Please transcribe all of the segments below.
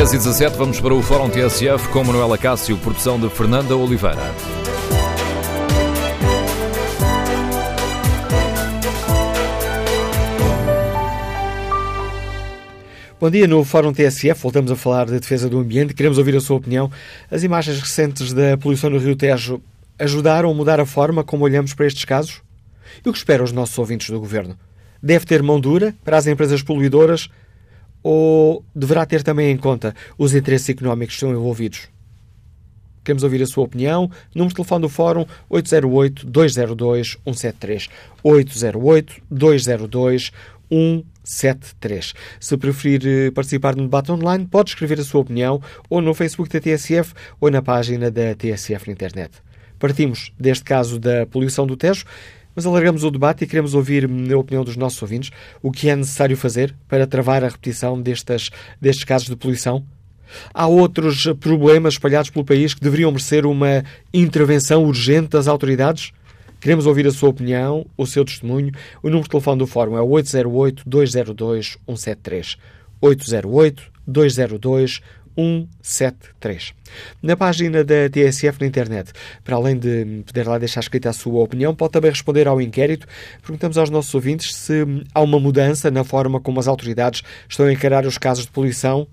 10 e 17, vamos para o Fórum TSF com Manuela Cássio, produção de Fernanda Oliveira. Bom dia, no Fórum TSF voltamos a falar da defesa do ambiente. Queremos ouvir a sua opinião. As imagens recentes da poluição no Rio Tejo ajudaram a mudar a forma como olhamos para estes casos? E o que esperam os nossos ouvintes do Governo? Deve ter mão dura para as empresas poluidoras ou deverá ter também em conta os interesses económicos que estão envolvidos? Queremos ouvir a sua opinião. Número de telefone do Fórum 808-202-173. 808-202-173. Se preferir eh, participar no debate online, pode escrever a sua opinião ou no Facebook da TSF ou na página da TSF na internet. Partimos deste caso da poluição do Tejo mas alargamos o debate e queremos ouvir a opinião dos nossos ouvintes o que é necessário fazer para travar a repetição destes, destes casos de poluição. Há outros problemas espalhados pelo país que deveriam merecer uma intervenção urgente das autoridades? Queremos ouvir a sua opinião, o seu testemunho. O número de telefone do Fórum é 808-202-173. 808-202-173. 173. Na página da TSF na internet, para além de poder lá deixar escrita a sua opinião, pode também responder ao inquérito. Perguntamos aos nossos ouvintes se há uma mudança na forma como as autoridades estão a encarar os casos de poluição.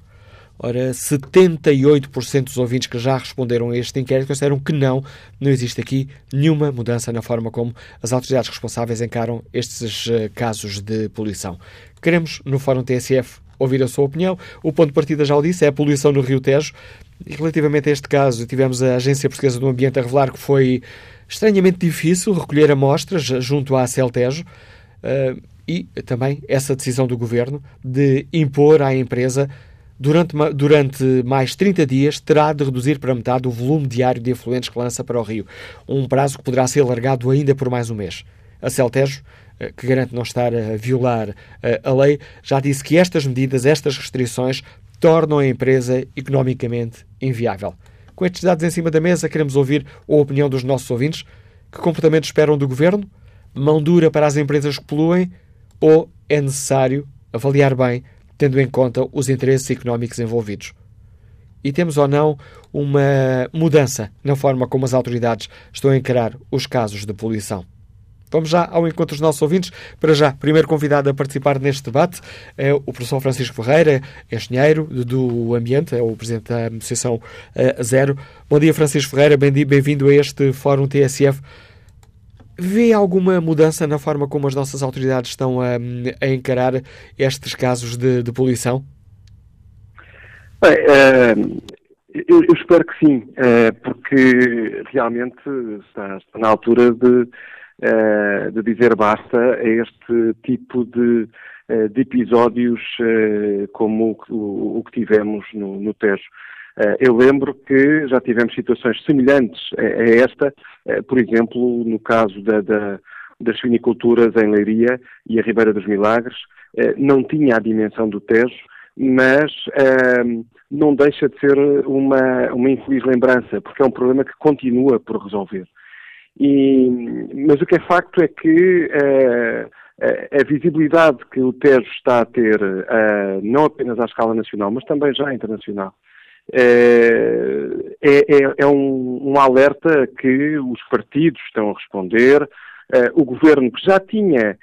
Ora, 78% dos ouvintes que já responderam a este inquérito consideram que não, não existe aqui nenhuma mudança na forma como as autoridades responsáveis encaram estes uh, casos de poluição. Queremos, no Fórum TSF, ouvir a sua opinião. O ponto de partida, já o disse, é a poluição no Rio Tejo. E relativamente a este caso, tivemos a Agência Portuguesa do Ambiente a revelar que foi estranhamente difícil recolher amostras junto à Celtejo uh, e também essa decisão do Governo de impor à empresa durante, durante mais 30 dias terá de reduzir para metade o volume diário de efluentes que lança para o rio, um prazo que poderá ser alargado ainda por mais um mês. A Celtejo eh, que garante não estar a violar eh, a lei, já disse que estas medidas, estas restrições, tornam a empresa economicamente inviável. Com estes dados em cima da mesa, queremos ouvir a opinião dos nossos ouvintes. Que comportamento esperam do governo? Mão dura para as empresas que poluem? Ou é necessário avaliar bem, tendo em conta os interesses económicos envolvidos? E temos ou não uma mudança na forma como as autoridades estão a encarar os casos de poluição? Vamos já ao encontro dos nossos ouvintes. Para já, primeiro convidado a participar neste debate é o professor Francisco Ferreira, engenheiro do ambiente, é o presidente da Associação eh, Zero. Bom dia, Francisco Ferreira, bem-vindo a este Fórum TSF. Vê alguma mudança na forma como as nossas autoridades estão a, a encarar estes casos de, de poluição? Bem, uh, eu, eu, espero que sim, uh, porque realmente está, está na altura de uh, de dizer basta a este tipo de, uh, de episódios uh, como o, o, que tivemos no, no Tejo. eu lembro que já tivemos situações semelhantes a, esta, por exemplo, no caso da, da, das finiculturas em Leiria e a Ribeira dos Milagres, não tinha a dimensão do Tejo, mas não deixa de ser uma, uma infeliz lembrança, porque é um problema que continua por resolver. E, mas o que é facto é que uh, a visibilidade que o Tejo está a ter, uh, não apenas à escala nacional, mas também já internacional, é, é, é um, um, alerta que os partidos estão a responder. o governo que já tinha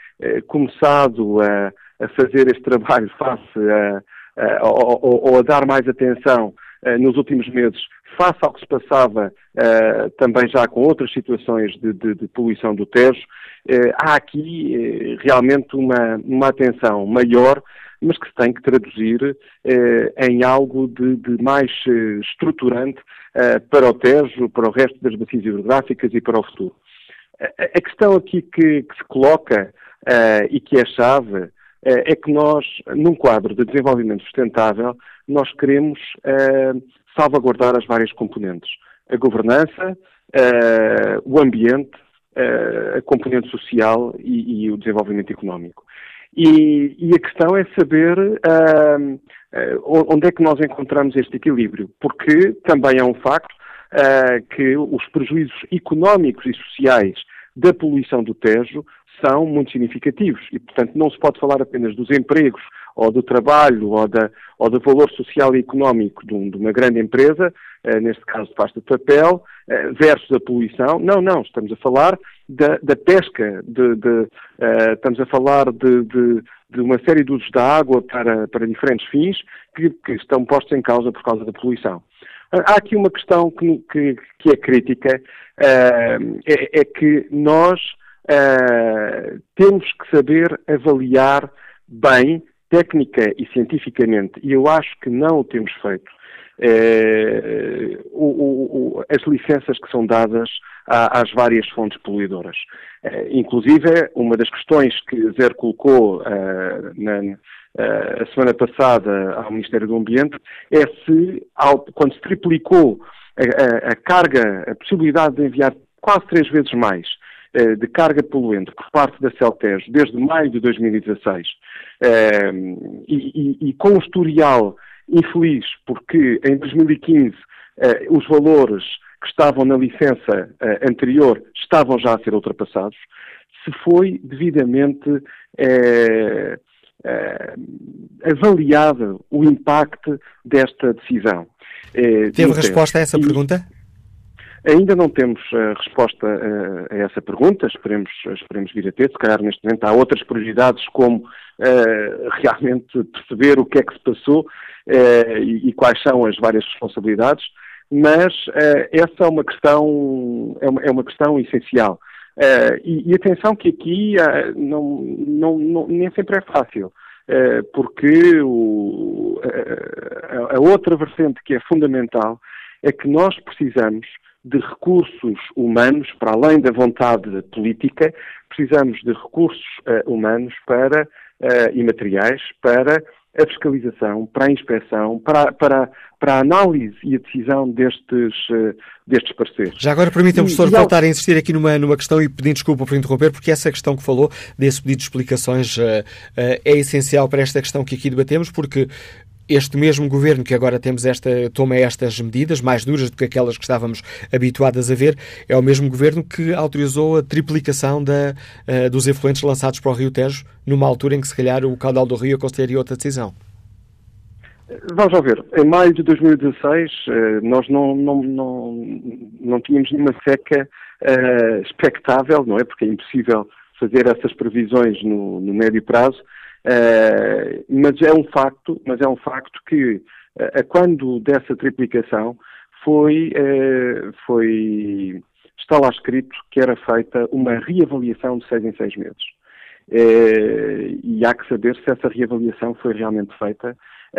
começado a, a, fazer este trabalho face a, a, ou, ou a dar mais atenção nos últimos meses face ao que se passava uh, também já com outras situações de, de, de poluição do Tejo, uh, há aqui uh, realmente uma, uma atenção maior, mas que se tem que traduzir em algo de, de mais estruturante para o Tejo, para o resto das bacias hidrográficas e para o futuro. A, questão aqui que, que se coloca e que é chave é que nós, num quadro de desenvolvimento sustentável, nós queremos salvaguardar as várias componentes. A governança, uh, o ambiente, uh, a componente social e, e, o desenvolvimento económico. E, e, a questão é saber uh, onde é que nós encontramos este equilíbrio, porque também é um facto que os prejuízos económicos e sociais da poluição do Tejo são muito significativos e, portanto, não se pode falar apenas dos empregos ou do trabalho ou, da, ou do valor social e económico de, um, de uma grande empresa, eh, neste caso de pasta de papel, eh, versus a poluição. Não, não, estamos a falar da, da pesca, de, de, eh, estamos a falar de, uma série de usos da água para, para diferentes fins que, que, estão postos em causa por causa da poluição. Há aqui uma questão que, que, que é crítica, é, é, que nós temos que saber avaliar bem técnica e cientificamente, e eu acho que não o temos feito, é, o, o, as licenças que são dadas às várias fontes poluidoras. É, inclusive, uma das questões que Zer colocou uh, na, uh, a semana passada ao Ministério do Ambiente é se, ao, quando se triplicou a, a, a carga, a possibilidade de enviar quase três vezes mais de carga poluente por parte da Celtejo desde maio de 2016 eh, e, e, e com um historial infeliz, porque em 2015 eh, os valores que estavam na licença anterior estavam já a ser ultrapassados, se foi devidamente avaliado o impacto desta decisão. Teve resposta a essa pergunta? Ainda não temos uh, resposta uh, a essa pergunta, esperemos, esperemos vir a ter. Se calhar neste momento há outras prioridades, como uh, realmente perceber o que é que se passou e, quais são as várias responsabilidades, mas essa é uma questão, é uma, é uma questão essencial. E, e, atenção que aqui não, não, não, nem sempre é fácil. porque o, a, a outra vertente que é fundamental é que nós precisamos de recursos humanos, para além da vontade política, precisamos de recursos uh, humanos para, uh, e materiais para a fiscalização, para a inspeção, para, para, para a análise e a decisão destes, uh, destes parceiros. Já agora permita-me, professor, e, voltar a insistir aqui numa, numa questão e pedir desculpa por interromper, porque essa questão que falou, desse pedido de explicações, é essencial para esta questão que aqui debatemos, porque este mesmo governo que agora temos esta, toma estas medidas, mais duras do que aquelas que estávamos habituadas a ver, é o mesmo governo que autorizou a triplicação da, uh, dos efluentes lançados para o Rio Tejo, numa altura em que, se calhar, o caudal do Rio aconselharia outra decisão. Vamos lá ver. Em maio de 2016, eh, nós não, não, não, não tínhamos nenhuma seca uh, expectável, não é? Porque é impossível fazer essas previsões no, no médio prazo. Uh, mas é um facto, mas é um facto que uh, quando dessa triplicação foi, uh, foi está lá escrito que era feita uma reavaliação de seis em seis meses. e há que saber se essa reavaliação foi realmente feita,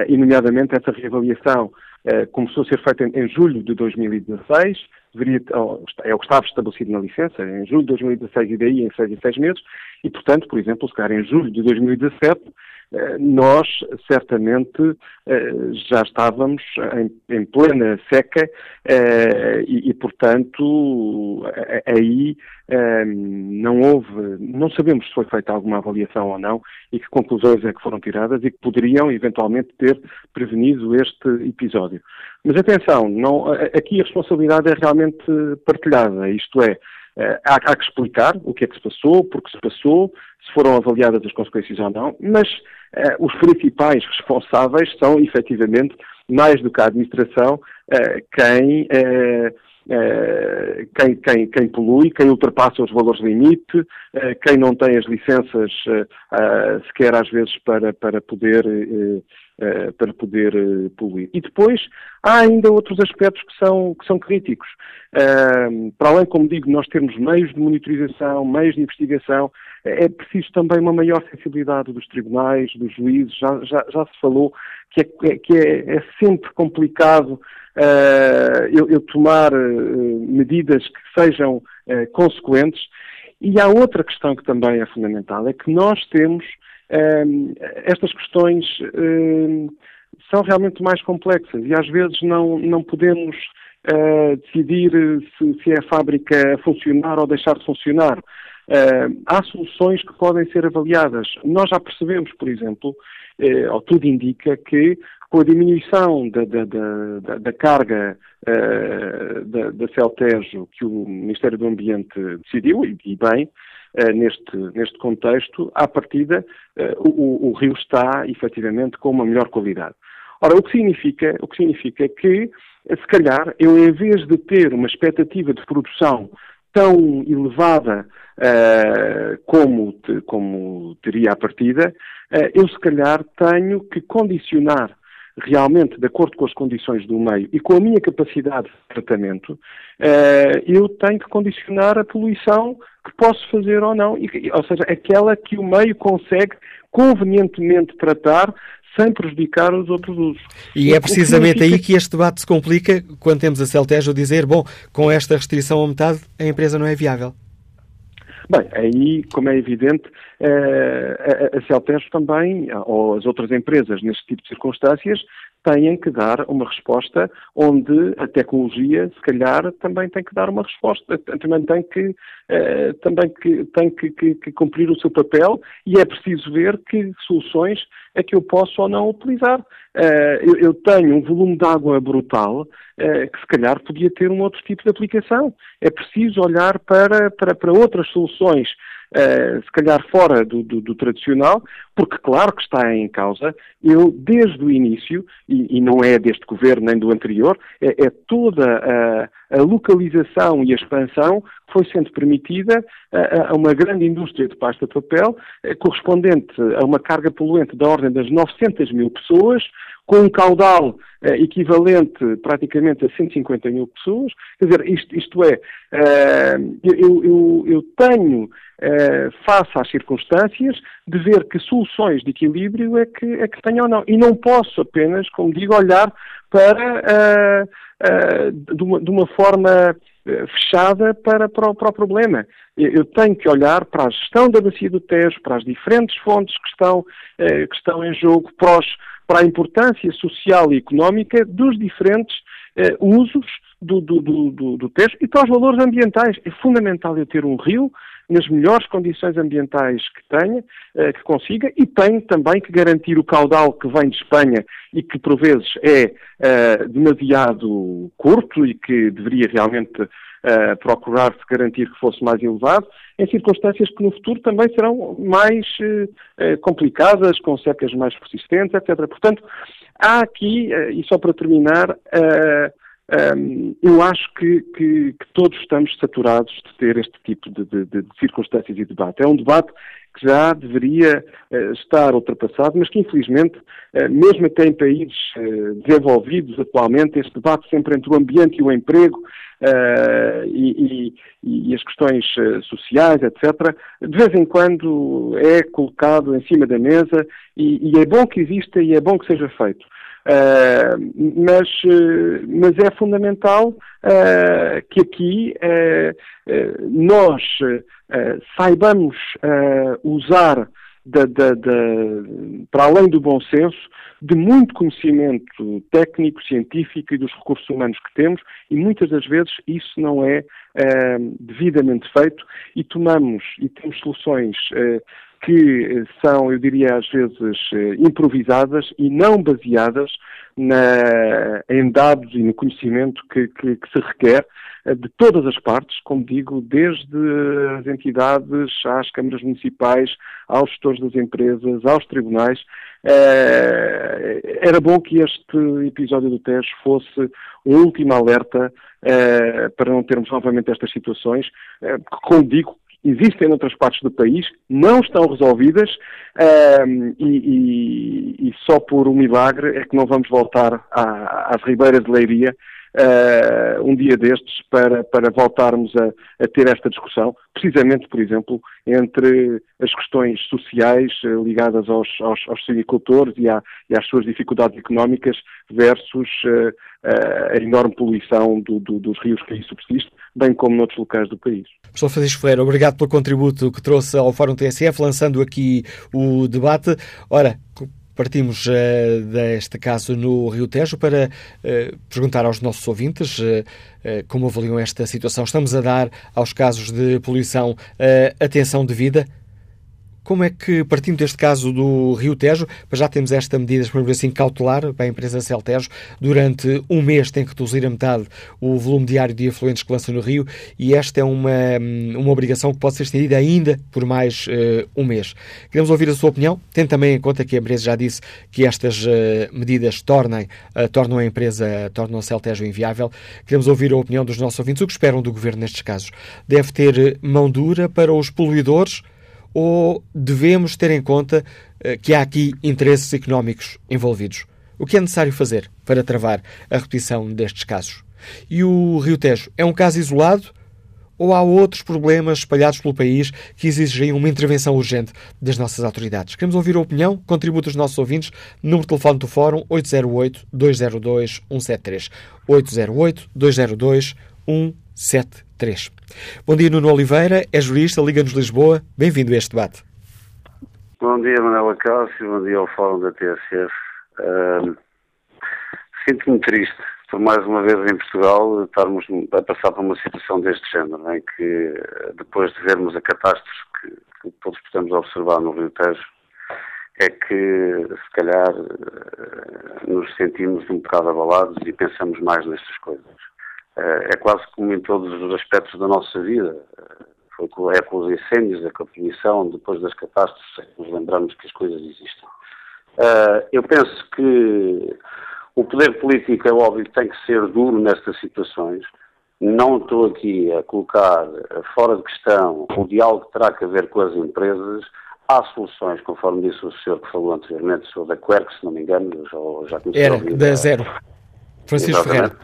e nomeadamente essa reavaliação começou a ser feita em, julho de 2016, deveria, é o que estava estabelecido na licença, em julho de 2016 e daí em seis e seis meses, e portanto, por exemplo, se calhar em julho de 2017, eh, nós certamente eh, já estávamos em, em plena seca eh, e, e, portanto, aí não houve, não sabemos se foi feita alguma avaliação ou não e que conclusões é que foram tiradas e que poderiam eventualmente ter prevenido este episódio. Mas atenção, não, aqui a responsabilidade é realmente partilhada, isto é, há, há que explicar o que é que se passou, porque se passou, se foram avaliadas as consequências ou não, mas uh, os principais responsáveis são, efetivamente, mais do que a administração, uh, quem, quem, quem, quem, polui, quem ultrapassa os valores limite, quem não tem as licenças sequer às vezes para, para poder para poder poluir. E depois há ainda outros aspectos que são, que são críticos. Para além, como digo, nós temos meios de monitorização, meios de investigação, é preciso também uma maior sensibilidade dos tribunais, dos juízes. Já, já, já se falou que é, que é, é sempre complicado uh, eu, eu, tomar uh, medidas que sejam uh, consequentes. E há outra questão que também é fundamental, é que nós temos estas questões são realmente mais complexas e às vezes não, não podemos decidir se, se é a fábrica a funcionar ou deixar de funcionar. Uh, há soluções que podem ser avaliadas. Nós já percebemos, por exemplo, uh, ou tudo indica que com a diminuição da, da, da, da carga uh, da, da Celtejo que o Ministério do Ambiente decidiu, e, e bem, uh, neste, neste contexto, à partida, uh, o, o, rio está, efetivamente, com uma melhor qualidade. Ora, o que significa, o que significa que, se calhar, eu, em vez de ter uma expectativa de produção tão elevada uh, como, te, como teria a partida, uh, eu se calhar tenho que condicionar realmente de acordo com as condições do meio e com a minha capacidade de tratamento, uh, eu tenho que condicionar a poluição que posso fazer ou não, e, ou seja, aquela que o meio consegue convenientemente tratar sem prejudicar os outros usos. E é precisamente significa... aí que este debate se complica quando temos a Celtejo dizer, bom, com esta restrição a metade, a empresa não é viável. Bem, aí, como é evidente, eh, a Celtejo também, ou as outras empresas neste tipo de circunstâncias, têm que dar uma resposta onde a tecnologia, se calhar, também tem que dar uma resposta, também tem que, eh, também que, tem que, que, que, cumprir o seu papel e é preciso ver que soluções é que eu posso ou não utilizar. Uh, eu, tenho um volume de água brutal uh, que se calhar podia ter um outro tipo de aplicação. É preciso olhar para, para, para outras soluções uh, se calhar fora do, do, do, tradicional, porque claro que está em causa, eu desde o início, e, e não é deste governo nem do anterior, é, é toda a, a, localização e a expansão que foi sendo permitida a, a uma grande indústria de pasta de papel, eh, correspondente a uma carga poluente da ordem das 900 mil pessoas, com um caudal eh, equivalente praticamente a 150 mil pessoas. Quer dizer, isto, isto é, eh, eu, eu, eu, tenho, eh, face às circunstâncias, de ver que soluções de equilíbrio é que, é que tenho ou não. E não posso apenas, como digo, olhar para de uma, de uma forma fechada para, para, o, para o problema. Eu tenho que olhar para a gestão da bacia do Tejo, para as diferentes fontes que estão, que estão em jogo, para os, para a importância social e económica dos diferentes eh, usos do, do, do, do texto e para os valores ambientais. É fundamental eu ter um rio nas melhores condições ambientais que tenha, eh, que consiga, e tenho também que garantir o caudal que vem de Espanha e que por vezes é eh, demasiado curto e que deveria realmente uh, procurar-se garantir que fosse mais elevado, em circunstâncias que no futuro também serão mais complicadas, com secas mais persistentes, etc. Portanto, há aqui, e só para terminar, um, eu acho que, que, que, todos estamos saturados de ter este tipo de, de, de, circunstâncias e debate. É um debate que já deveria uh, estar ultrapassado, mas que infelizmente, uh, mesmo até em países uh, desenvolvidos atualmente, este debate sempre entre o ambiente e o emprego e, e, e, as questões sociais, etc., de vez em quando é colocado em cima da mesa e, e é bom que exista e é bom que seja feito. Uh, mas, uh, mas é fundamental uh, que aqui nós saibamos usar para além do bom senso, de muito conhecimento técnico, científico e dos recursos humanos que temos, e muitas das vezes isso não é devidamente feito, e tomamos e temos soluções que são, eu diria, às vezes eh, improvisadas e não baseadas na, em dados e no conhecimento que, que, que, se requer eh, de todas as partes, como digo, desde as entidades às câmaras municipais, aos gestores das empresas, aos tribunais. Eh, era bom que este episódio do Tejo fosse um último alerta para não termos novamente estas situações, como digo, existem noutras partes do país, não estão resolvidas um, e, e, e, só por um milagre é que não vamos voltar à, às ribeiras de Leiria uh, um dia destes para, para voltarmos a, a, ter esta discussão, precisamente, por exemplo, entre as questões sociais uh, ligadas aos, aos, aos silvicultores e, e, às suas dificuldades económicas versus uh, a enorme poluição do, do, dos rios que aí subsiste, bem como noutros locais do país. Professor Francisco Ferreira, obrigado pelo contributo que trouxe ao Fórum TSF, lançando aqui o debate. Ora, Partimos uh, deste caso no Rio Tejo para uh, perguntar aos nossos ouvintes uh, como avaliam esta situação. Estamos a dar aos casos de poluição atenção devida? Como é que, partindo deste caso do Rio Tejo, já temos esta medida, por assim, cautelar para a empresa Celtejo, durante um mês tem que reduzir a metade o volume diário de afluentes que lança no Rio e esta é uma, uma obrigação que pode ser estendida ainda por mais uh, um mês. Queremos ouvir a sua opinião, tendo também em conta que a empresa já disse que estas uh, medidas tornem, uh, tornam a empresa, tornam a Celtejo inviável. Queremos ouvir a opinião dos nossos ouvintes. O que esperam do Governo nestes casos? Deve ter mão dura para os poluidores? Ou devemos ter em conta uh, que há aqui interesses económicos envolvidos? O que é necessário fazer para travar a repetição destes casos? E o Rio Tejo é um caso isolado ou há outros problemas espalhados pelo país que exigem uma intervenção urgente das nossas autoridades? Queremos ouvir a opinião, contributo dos nossos ouvintes, número de telefone do Fórum 808-202-173. 808-202-173. 3. Bom dia, Nuno Oliveira, é jurista, Liga-nos Lisboa. Bem-vindo a este debate. Bom dia, Manuela Cássio, bom dia ao Fórum da TSF. Uh, Sinto-me triste por mais uma vez em Portugal estarmos a passar por uma situação deste género, em que depois de vermos a catástrofe que, que todos podemos observar no Rio Tejo, é que se calhar nos sentimos um bocado abalados e pensamos mais nestas coisas. Eh, é quase como em todos os aspectos da nossa vida. Eh, foi com, é com os incêndios, é com a poluição, depois das catástrofes, é que nos lembramos que as coisas existem. Eh, eu penso que o poder político é óbvio tem que ser duro nestas situações. Não estou aqui a colocar fora de questão o diálogo que terá que ver com as empresas. Há soluções, conforme disse o senhor que falou anteriormente, sou da Querc, se não me engano, já, já comecei Era, a ouvir. da Zero. Francisco Ferreira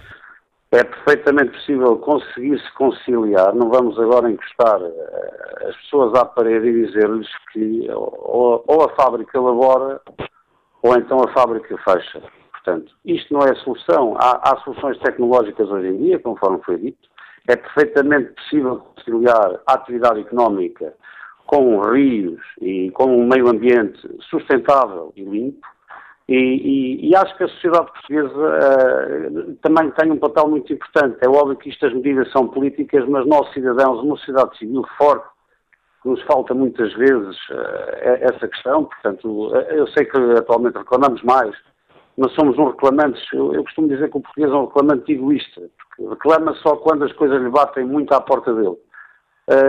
é perfeitamente possível conseguir-se conciliar. Não vamos agora encostar uh, as pessoas à parede e dizer-lhes que ou, ou, a fábrica labora ou então a fábrica fecha. Portanto, isto não é solução. Há, há soluções tecnológicas hoje em dia, conforme foi dito. É perfeitamente possível conciliar a atividade económica com rios e com um meio ambiente sustentável e limpo e, e, e, acho que a sociedade portuguesa uh, também tem um papel muito importante. É óbvio que estas medidas são políticas, mas nós, cidadãos, uma sociedade civil forte, nos falta muitas vezes uh, essa questão. Portanto, uh, eu sei que atualmente reclamamos mais, mas somos um reclamantes. Eu, eu, costumo dizer que o português é um reclamante egoísta, porque reclama só quando as coisas lhe batem muito à porta dele.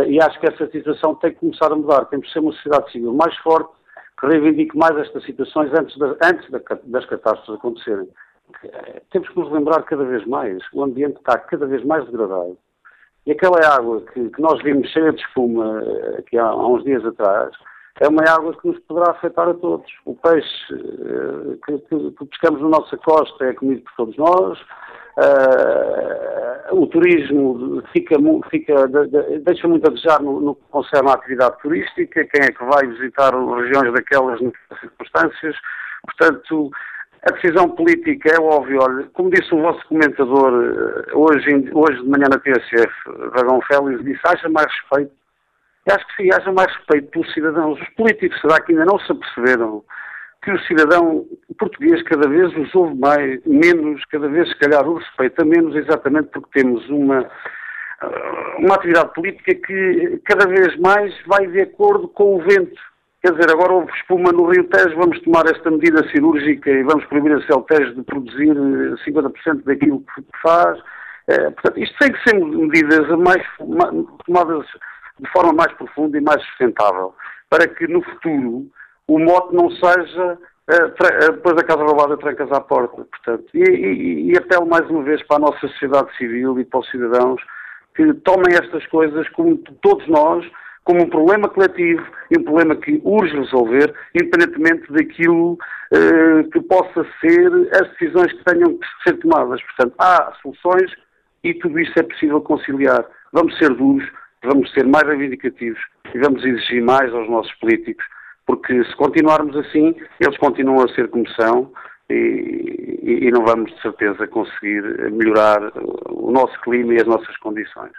e acho que essa situação tem que começar a mudar. Temos que ser uma sociedade civil mais forte que reivindique mais estas situações antes, antes das catástrofes acontecerem. Eh, temos que nos lembrar cada vez mais, o ambiente está cada vez mais degradado. E aquela água que, que nós vimos cheia de espuma eh, aqui há, há, uns dias atrás, é uma água que nos poderá afetar a todos. O peixe uh, que, que, que, pescamos na nossa costa é comido por todos nós, uh, o turismo fica, fica, deixa muito a desejar no, no, que concerne à atividade turística, quem é que vai visitar regiões daquelas circunstâncias. Portanto, a decisão política é óbvio, olha, como disse o vosso comentador eh, hoje, hoje de manhã na TSF, Dragão Félix, disse, haja mais respeito. E acho que sim, haja mais respeito pelos cidadãos. Os políticos, será que ainda não se aperceberam que o cidadão português cada vez os ouve mais, menos, cada vez se calhar o respeita menos, exatamente porque temos uma, uma atividade política que cada vez mais vai de acordo com o vento. Quer dizer, agora houve espuma no Rio Tejo, vamos tomar esta medida cirúrgica e vamos proibir a Celtejo de produzir 50% uh, daquilo que faz. Eh, portanto, isto tem que ser medidas mais, tomadas de forma mais profunda e mais sustentável, para que no futuro o mote não seja uh, depois da casa roubada trancas à porta. Portanto, e, e, e apelo mais uma vez para a nossa sociedade civil e para os cidadãos que tomem estas coisas como todos nós, como um problema coletivo e um problema que urge resolver, independentemente daquilo uh, que possa ser as decisões que tenham que ser tomadas. Portanto, há soluções e tudo isso é possível conciliar. Vamos ser duros, vamos ser mais reivindicativos e vamos exigir mais aos nossos políticos porque se continuarmos assim, eles continuam a ser como são e, e, não vamos de certeza conseguir melhorar o nosso clima e as nossas condições.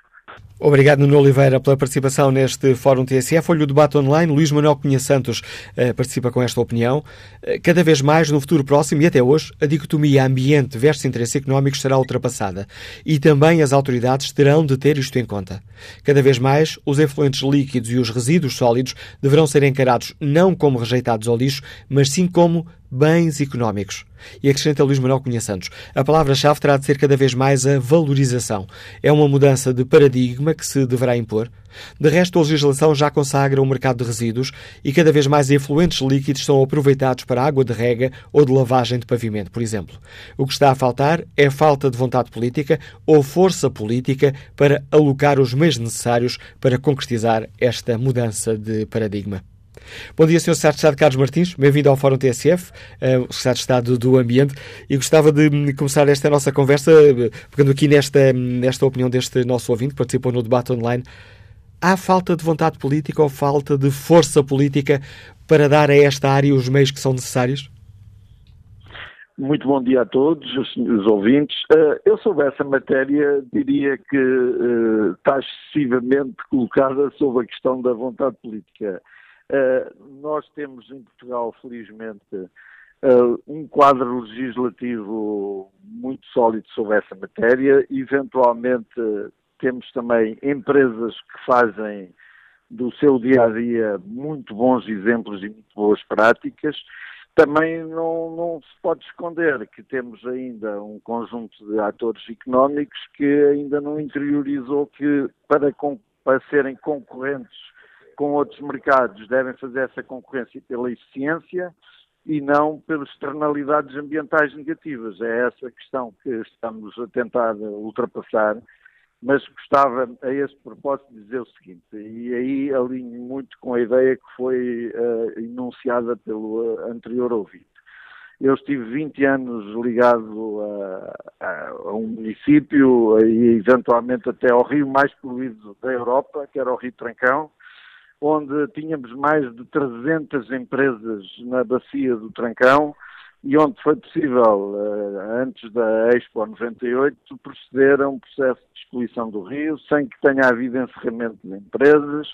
Obrigado, Nuno Oliveira, pela participação neste Fórum TSF. Olha o debate online. Luís Manuel Cunha Santos uh, participa com esta opinião. Uh, cada vez mais, no futuro próximo e até hoje, a dicotomia ambiente versus interesses económicos será ultrapassada. E também as autoridades terão de ter isto em conta. Cada vez mais, os efluentes líquidos e os resíduos sólidos deverão ser encarados não como rejeitados ao lixo, mas sim como bens económicos. E acrescenta Luís Manuel Cunha Santos. A palavra-chave terá de ser cada vez mais a valorização. É uma mudança de paradigma que se deverá impor. De resto, a legislação já consagra o mercado de resíduos e cada vez mais efluentes líquidos são aproveitados para água de rega ou de lavagem de pavimento, por exemplo. O que está a faltar é falta de vontade política ou força política para alocar os meios necessários para concretizar esta mudança de paradigma. Bom dia, Sr. Secretário de Estado Carlos Martins, bem-vindo ao Fórum TSF, uh, o Secretário de Estado do Ambiente, e gostava de começar esta nossa conversa uh, pegando aqui nesta, nesta opinião deste nosso ouvinte que participou no debate online. Há falta de vontade política ou falta de força política para dar a esta área os meios que são necessários? Muito bom dia a todos os, os ouvintes. Uh, eu sobre essa matéria diria que uh, está excessivamente colocada sobre a questão da vontade política. Uh, nós temos em Portugal, felizmente, uh, um quadro legislativo muito sólido sobre essa matéria. Eventualmente, temos também empresas que fazem do seu dia a dia muito bons exemplos e muito boas práticas. Também não, não, se pode esconder que temos ainda um conjunto de atores económicos que ainda não interiorizou que para, para serem concorrentes com outros mercados devem fazer essa concorrência pela eficiência e não pelas externalidades ambientais negativas. É essa a questão que estamos a tentar ultrapassar, mas gostava a esse propósito de dizer o seguinte, e aí alinho muito com a ideia que foi uh, enunciada pelo uh, anterior ouvinte. Eu estive 20 anos ligado a, a, a, um município e eventualmente até ao rio mais poluído da Europa, que era o Rio Trancão, onde tínhamos mais de 300 empresas na bacia do Trancão e onde foi possível, eh, antes da Expo 98, proceder a um processo de excluição do rio, sem que tenha havido encerramento de empresas,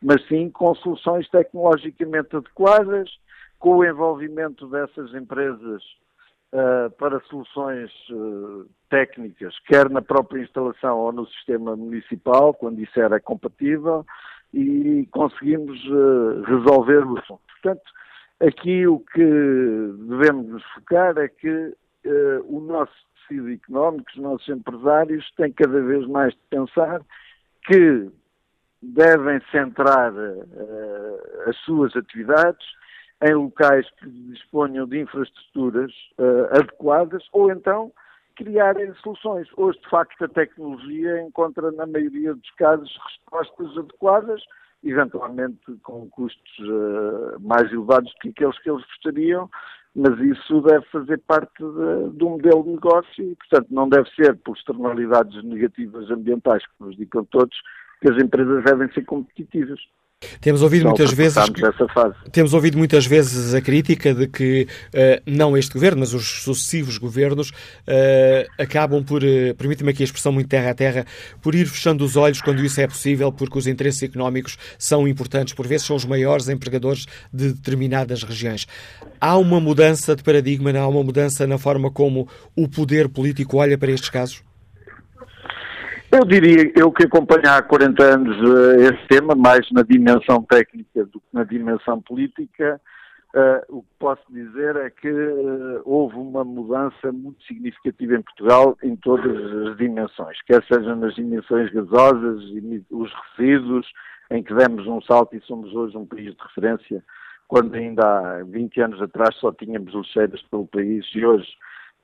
mas sim com soluções tecnologicamente adequadas, com o envolvimento dessas empresas uh, para soluções uh, técnicas, quer na própria instalação ou no sistema municipal, quando isso era compatível, e conseguimos uh, resolver o assunto. Portanto, aqui o que devemos nos focar é que uh, o nosso tecido económico, os nossos empresários têm cada vez mais de pensar que devem centrar uh, as suas atividades em locais que disponham de infraestruturas adequadas ou então criarem soluções. Hoje, de facto, a tecnologia encontra, na maioria dos casos, respostas adequadas, eventualmente com custos uh, mais elevados do que aqueles que eles gostariam, mas isso deve fazer parte de, de, modelo de negócio e, portanto, não deve ser por externalidades negativas ambientais que nos digam todos que as empresas devem ser competitivas. Temos ouvido muitas vezes temos ouvido muitas vezes a crítica de que uh, não este governo, mas os sucessivos governos uh, acabam por, uh, permite-me aqui a expressão muito terra a terra, por ir fechando os olhos quando isso é possível, porque os interesses económicos são importantes, por vezes são os maiores empregadores de determinadas regiões. Há uma mudança de paradigma, há uma mudança na forma como o poder político olha para estes casos? Eu diria, eu que acompanho há 40 anos uh, esse tema, mais na dimensão técnica do que na dimensão política, uh, o que posso dizer é que uh, houve uma mudança muito significativa em Portugal em todas as dimensões, quer sejam nas dimensões gasosas, os resíduos, em que demos um salto e somos hoje um país de referência, quando ainda há 20 anos atrás só tínhamos lixeiras pelo país e hoje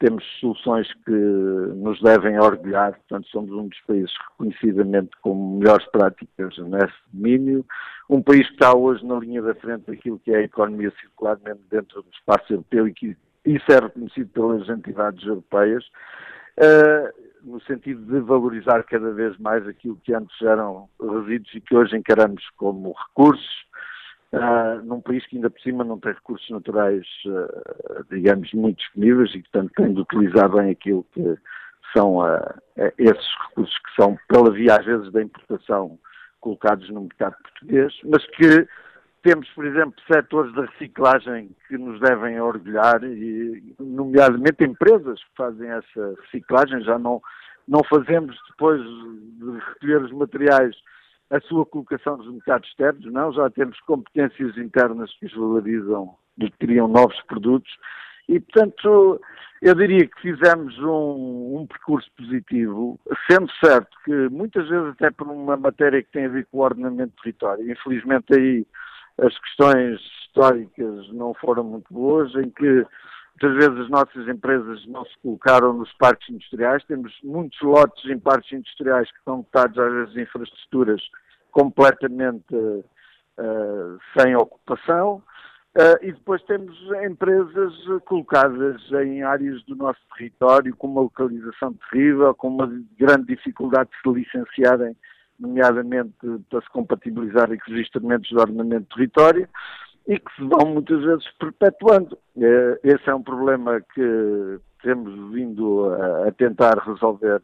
temos soluções que nos devem orgulhar, portanto, somos um dos países reconhecidamente com melhores práticas nesse domínio, um país que está hoje na linha da frente daquilo que é a economia circular, mesmo dentro do espaço europeu, e que isso é reconhecido pelas entidades europeias, uh, no sentido de valorizar cada vez mais aquilo que antes eram resíduos e que hoje encaramos como recursos, uh, num país que ainda por cima não tem recursos naturais, uh, digamos, muito disponíveis e portanto, tem de utilizar bem aquilo que são a esses recursos que são, pela via às vezes da importação, colocados no mercado português, mas que temos, por exemplo, setores da reciclagem que nos devem orgulhar, e, nomeadamente empresas que fazem essa reciclagem, já não, não fazemos depois de recolher os materiais a sua colocação nos mercados externos, não, já temos competências internas que os valorizam e criam novos produtos e, portanto, eu diria que fizemos um, um, percurso positivo, sendo certo que muitas vezes até por uma matéria que tem a ver com o ordenamento do território, infelizmente aí as questões históricas não foram muito boas, em que muitas vezes as nossas empresas não se colocaram nos parques industriais. Temos muitos lotes em parques industriais que estão dotados às vezes de infraestruturas completamente uh, sem ocupação. Uh, e depois temos empresas colocadas em áreas do nosso território com uma localização terrível, com uma grande dificuldade de se licenciarem nomeadamente para se compatibilizarem com os instrumentos de ordenamento do território, e que se vão muitas vezes perpetuando. Eh, esse é um problema que temos vindo a, tentar resolver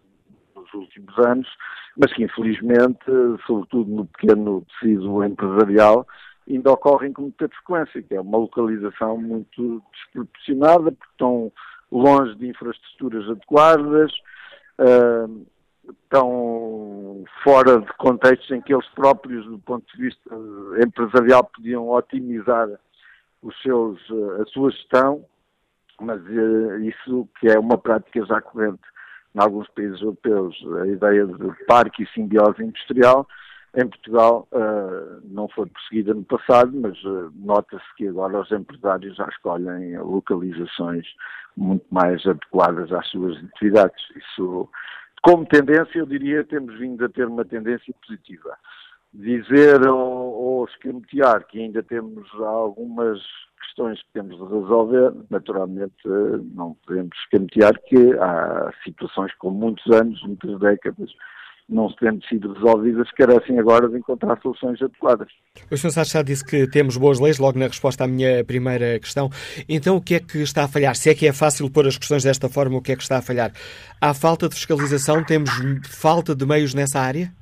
nos últimos anos, mas que infelizmente, sobretudo no pequeno tecido empresarial, ainda ocorrem com muita frequência, que é uma localização muito desproporcionada, porque estão longe de infraestruturas adequadas, uh, tão fora de contextos em que eles próprios, do ponto de vista empresarial, podiam otimizar os seus, a sua gestão, mas uh, isso que é uma prática já corrente em alguns países europeus, a ideia de parque e simbiose industrial, em Portugal uh, não foi perseguida no passado, mas uh, nota-se que agora os empresários já escolhem localizações muito mais adequadas às suas atividades. Isso como tendência, eu diria temos vindo a ter uma tendência positiva. Dizer ou, ou que ainda temos algumas questões que temos de resolver, naturalmente não podemos escamotear que há situações com muitos anos, muitas décadas, não se tendo sido resolvidas, carecem agora de encontrar soluções adequadas. O Sr. Sá disse que temos boas leis, logo na resposta à minha primeira questão. Então, o que é que está a falhar? Se é que é fácil pôr as questões desta forma, o que é que está a falhar? Há falta de fiscalização? Temos falta de meios nessa área?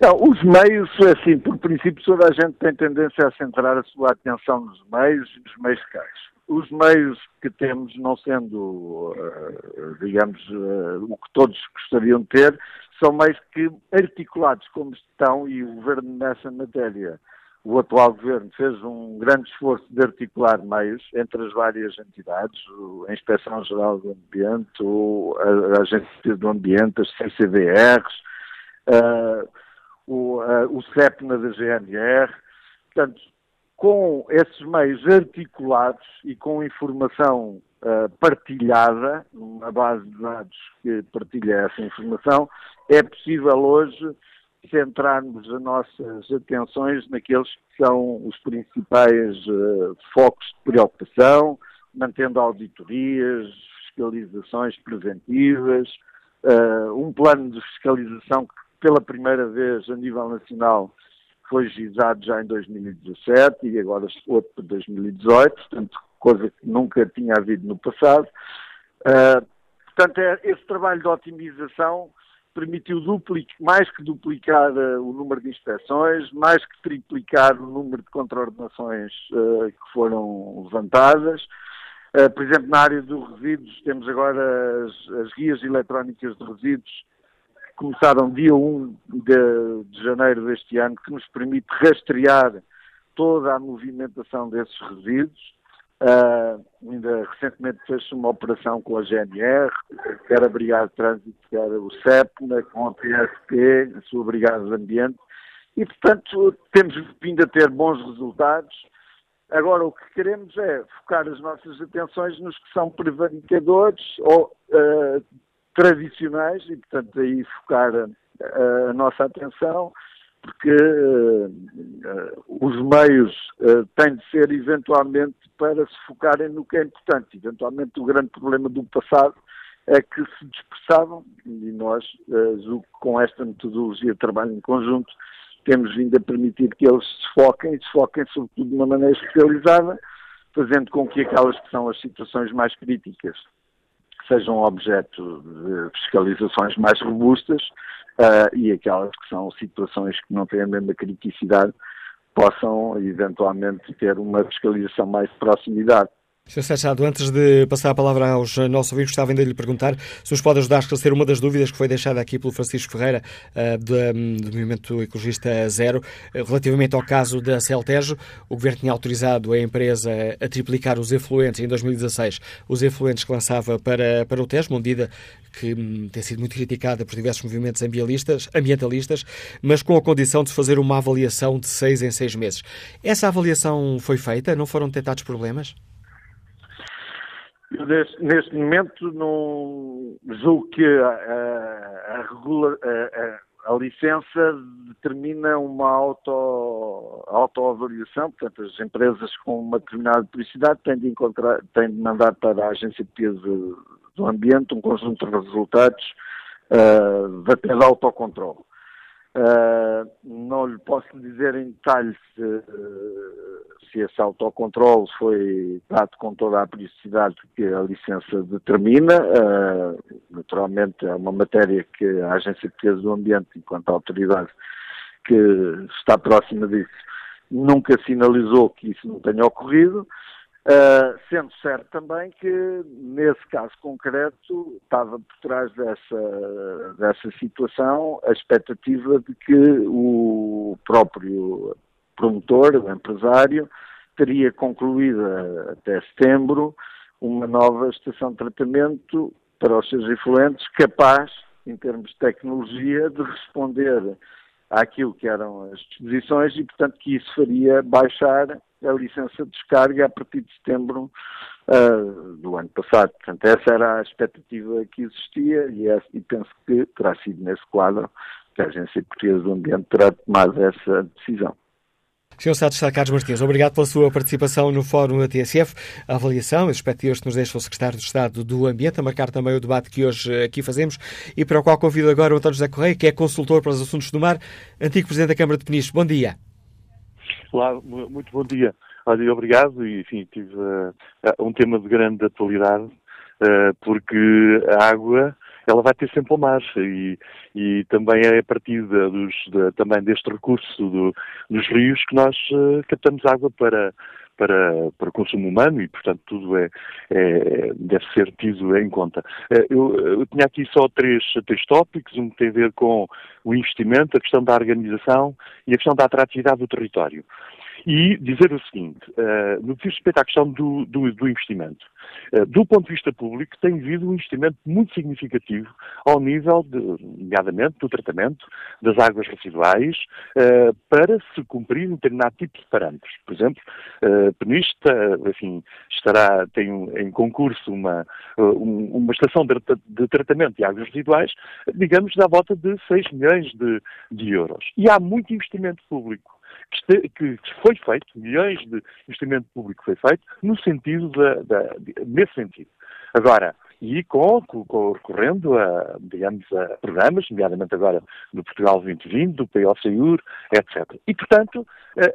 Não, os meios, é assim, por princípio, toda a gente tem tendência a centrar a sua atenção nos meios e nos meios cais os meios que temos, não sendo, uh, digamos, uh, o que todos gostariam de ter, são meios que, articulados como estão, e o Governo nessa matéria, o atual Governo fez um grande esforço de articular meios entre as várias entidades, a Inspeção Geral do Ambiente, a Agência do Ambiente, as CCDRs, uh, o, o CEPNA da GNR, portanto, com esses meios articulados e com informação uh, partilhada, uma base de dados que partilha essa informação, é possível hoje centrarmos as nossas atenções naqueles que são os principais uh, focos de preocupação, mantendo auditorias, fiscalizações preventivas, uh, um plano de fiscalização que pela primeira vez a nível nacional foi gizado já em 2017 e agora outro para 2018, portanto, coisa que nunca tinha havido no passado. Uh, portanto, é, esse trabalho de otimização permitiu mais que duplicar uh, o número de inspeções, mais que triplicar o número de contraordenações uh, que foram levantadas. Por exemplo, na área dos resíduos, temos agora as, as guias eletrónicas de resíduos começaram dia 1 de, de janeiro deste ano, que nos permite rastrear toda a movimentação desses resíduos. Uh, ainda recentemente fez-se uma operação com a GNR, quer a Brigada de Trânsito, quer o CEPNA, com a PSP, a sua Brigada de Ambiente, e portanto temos vindo a ter bons resultados. Agora o que queremos é focar as nossas atenções nos que são prevaricadores ou uh, tradicionais e, portanto, aí focar a, a nossa atenção, porque uh, uh, os meios uh, têm de ser eventualmente para se focarem no que é importante. Eventualmente, o grande problema do passado é que se dispersavam e nós, com esta metodologia de trabalho em conjunto, temos vindo a permitir que eles se foquem e se foquem sobretudo de uma maneira especializada, fazendo com que aquelas que são as situações mais críticas sejam objeto de fiscalizações mais robustas uh, e aquelas que são situações que não têm a mesma criticidade possam eventualmente ter uma fiscalização mais de proximidade. Sr. Sérgio antes de passar a palavra aos nossos ouvintes, gostava ainda de lhe perguntar se nos pode ajudar a esclarecer uma das dúvidas que foi deixada aqui pelo Francisco Ferreira, uh, do, do Movimento Ecologista Zero, uh, relativamente ao caso da Celtejo. O Governo tinha autorizado a empresa a triplicar os efluentes em 2016, os efluentes que lançava para, para o Tejo, uma medida que hum, tem sido muito criticada por diversos movimentos ambientalistas, ambientalistas, mas com a condição de fazer uma avaliação de seis em seis meses. Essa avaliação foi feita? Não foram detectados problemas? Eu, neste momento, não julgo que a, a, regula, a, a licença determina uma auto, autoavaliação, portanto, as empresas com uma determinada publicidade têm de, encontrar, têm de mandar para a Agência de Peso do Ambiente um conjunto de resultados uh, até de autocontrole. Uh, não lhe posso dizer em detalhe se, se esse autocontrole foi dado com toda a periodicidade que a licença determina. Uh, naturalmente é uma matéria que a Agência Defesa do Ambiente, enquanto autoridade que está próxima disso, nunca sinalizou que isso não tenha ocorrido. Uh, sendo certo também que, nesse caso concreto, estava por trás dessa, dessa situação a expectativa de que o próprio promotor, o empresário, teria concluído até setembro uma nova estação de tratamento para os seus efluentes capaz, em termos de tecnologia, de responder àquilo que eram as disposições e, portanto, que isso faria baixar a licença de descarga a partir de setembro uh, do ano passado. Portanto, essa era a expectativa que existia e, é, e penso que terá sido nesse quadro que a Agência Portuguesa do Ambiente terá tomado essa decisão. Sr. Estado Carlos Martins, obrigado pela sua participação no Fórum da TSF, a avaliação, as expectativas que nos deixa o Secretário de Estado do Ambiente, a marcar também o debate que hoje eh, aqui fazemos e para o qual convido agora o António José Correia, que é consultor para os assuntos do mar, antigo Presidente da Câmara de Peniche. Bom dia. Olá, muito bom dia. Olha, obrigado e, enfim, tive uh, um tema de grande atualidade, uh, porque a água ela vai ter sempre o mar e, e também é a partir de, dos, de, também deste recurso do, dos rios que nós uh, captamos água para, para, para consumo humano e, portanto, tudo é, é deve ser tido em conta. Eu, eu, tinha aqui só três, três tópicos, um que tem a ver com o investimento, a questão da organização e a questão da atratividade do território. E dizer o seguinte, uh, no que diz respeito à questão do, do, do investimento, uh, do ponto de vista público, tem havido um investimento muito significativo ao nível, de, nomeadamente, do tratamento das águas residuais uh, para se cumprir um determinado tipo de parâmetros. Por exemplo, Penista, enfim, estará, tem em concurso uma, um, uma estação de, de, tratamento de águas residuais, digamos, da volta de 6 milhões de, de euros. E há muito investimento público que, que, foi feito, milhões de investimento público foi feito, no sentido da, da, nesse sentido. Agora, e com, com, recorrendo a, digamos, a programas, nomeadamente agora do Portugal 2020, do POCUR, etc. E, portanto,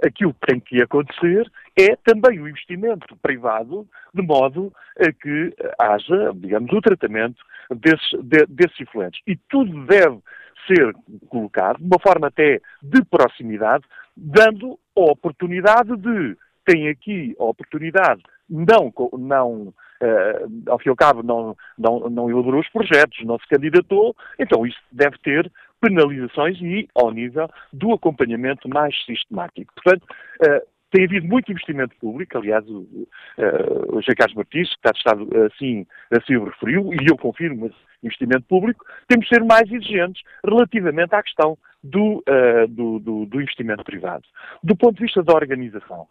aquilo que tem que acontecer é também o investimento privado, de modo a que haja, digamos, o tratamento desses, de, desses influentes. E tudo deve ser colocado de uma forma até de proximidade, dando a oportunidade de, tem aqui a oportunidade, não, não uh, ao fim e ao cabo, não, não, não elaborou os projetos, não se candidatou, então isso deve ter penalizações e ao nível do acompanhamento mais sistemático. Portanto, uh, tem havido muito investimento público, aliás, o, uh, o José Carlos Martins, que está de Estado assim, assim o referiu, e eu confirmo esse investimento público, temos de ser mais exigentes relativamente à questão do, uh, do, do, do investimento privado. Do ponto de vista da organização,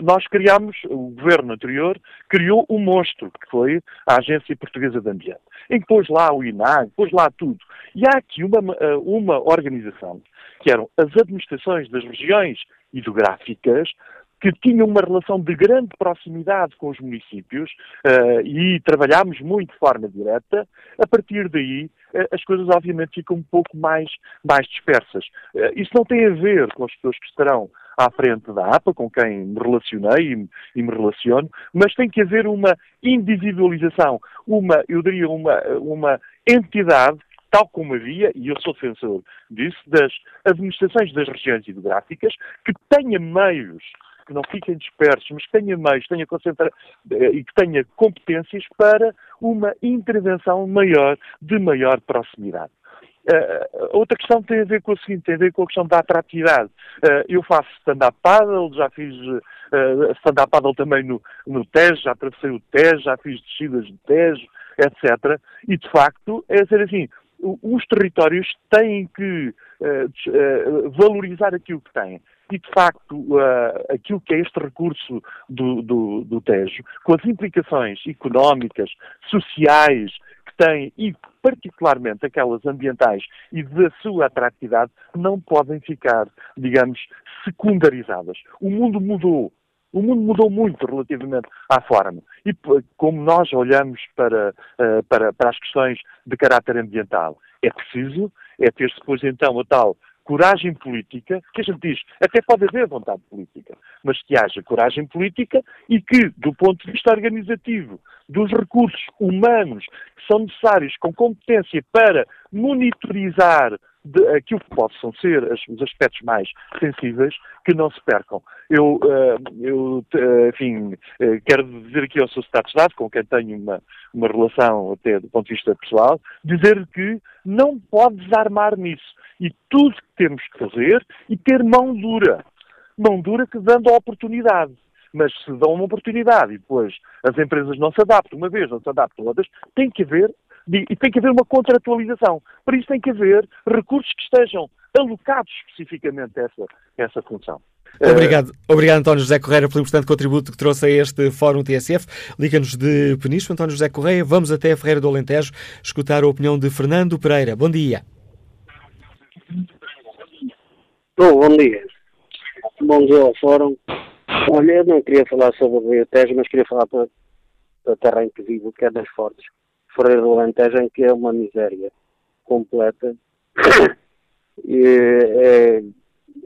nós criámos, o governo anterior criou um monstro, que foi a Agência Portuguesa de Ambiente, em que pôs lá o INAG, pôs lá tudo. E há aqui uma, uma organização, que eram as administrações das regiões hidrográficas, que tinham uma relação de grande proximidade com os municípios uh, e trabalhámos muito de forma direta, a partir daí uh, as coisas obviamente ficam um pouco mais, mais dispersas. Uh, isso não tem a ver com as pessoas que estarão à frente da APA, com quem me relacionei e, e me relaciono, mas tem que haver uma individualização, uma, eu diria, uma, uma entidade tal como havia, e eu sou defensor disso, das administrações das regiões geográficas, que tenha meios que não fiquem dispersos, mas que tenha meios, tenha concentra eh, e que tenha competências para uma intervenção maior, de maior proximidade. Uh, outra questão tem a ver com o seguinte, tem a ver com a questão da atratividade. Uh, eu faço stand-up paddle, já fiz uh, stand-up paddle também no, no Tejo, já atravessei o Tejo, já fiz descidas de Tejo, etc. E, de facto, é dizer assim, os territórios têm que valorizar aquilo que têm e, de facto, aquilo que é este recurso do, do, do Tejo, com as implicações económicas, sociais tem e, particularmente, aquelas ambientais e da sua atratividade, não podem ficar, digamos, secundarizadas. O mundo mudou. O mundo mudou muito relativamente à forma. E como nós olhamos para, uh, para, para as questões de caráter ambiental, é preciso é ter-se depois então a tal coragem política, que a gente diz, até pode haver vontade política, mas que haja coragem política e que, do ponto de vista organizativo, dos recursos humanos que são necessários com competência para monitorizar de, aquilo que possam ser os aspectos mais sensíveis, que não se percam. Eu, uh, eu uh, enfim, quero dizer aqui ao Sr. Secretário com quem tenho uma, uma relação até do ponto de vista pessoal, dizer que não pode desarmar nisso e tudo que temos que fazer e ter mão dura. Mão dura que dando a oportunidade. Mas se dão uma oportunidade e depois as empresas não se adaptam, uma vez não se adaptam outras, tem que haver e tem que haver uma contratualização. Para isso tem que haver recursos que estejam alocados especificamente a essa, a essa função. Obrigado, obrigado António José Correia pelo importante contributo que trouxe a este Fórum TSF. Liga-nos de Peniche, António José Correia. Vamos até a Ferreira do Alentejo escutar a opinião de Fernando Pereira. Bom dia. Oh, bom dia. Bom dia ao Fórum. Olha, eu não queria falar sobre o Rio Tejo, mas queria falar para, a terra em que vivo, que é das Fortes. Ferreira do Alentejo, em que é uma miséria completa. e, é,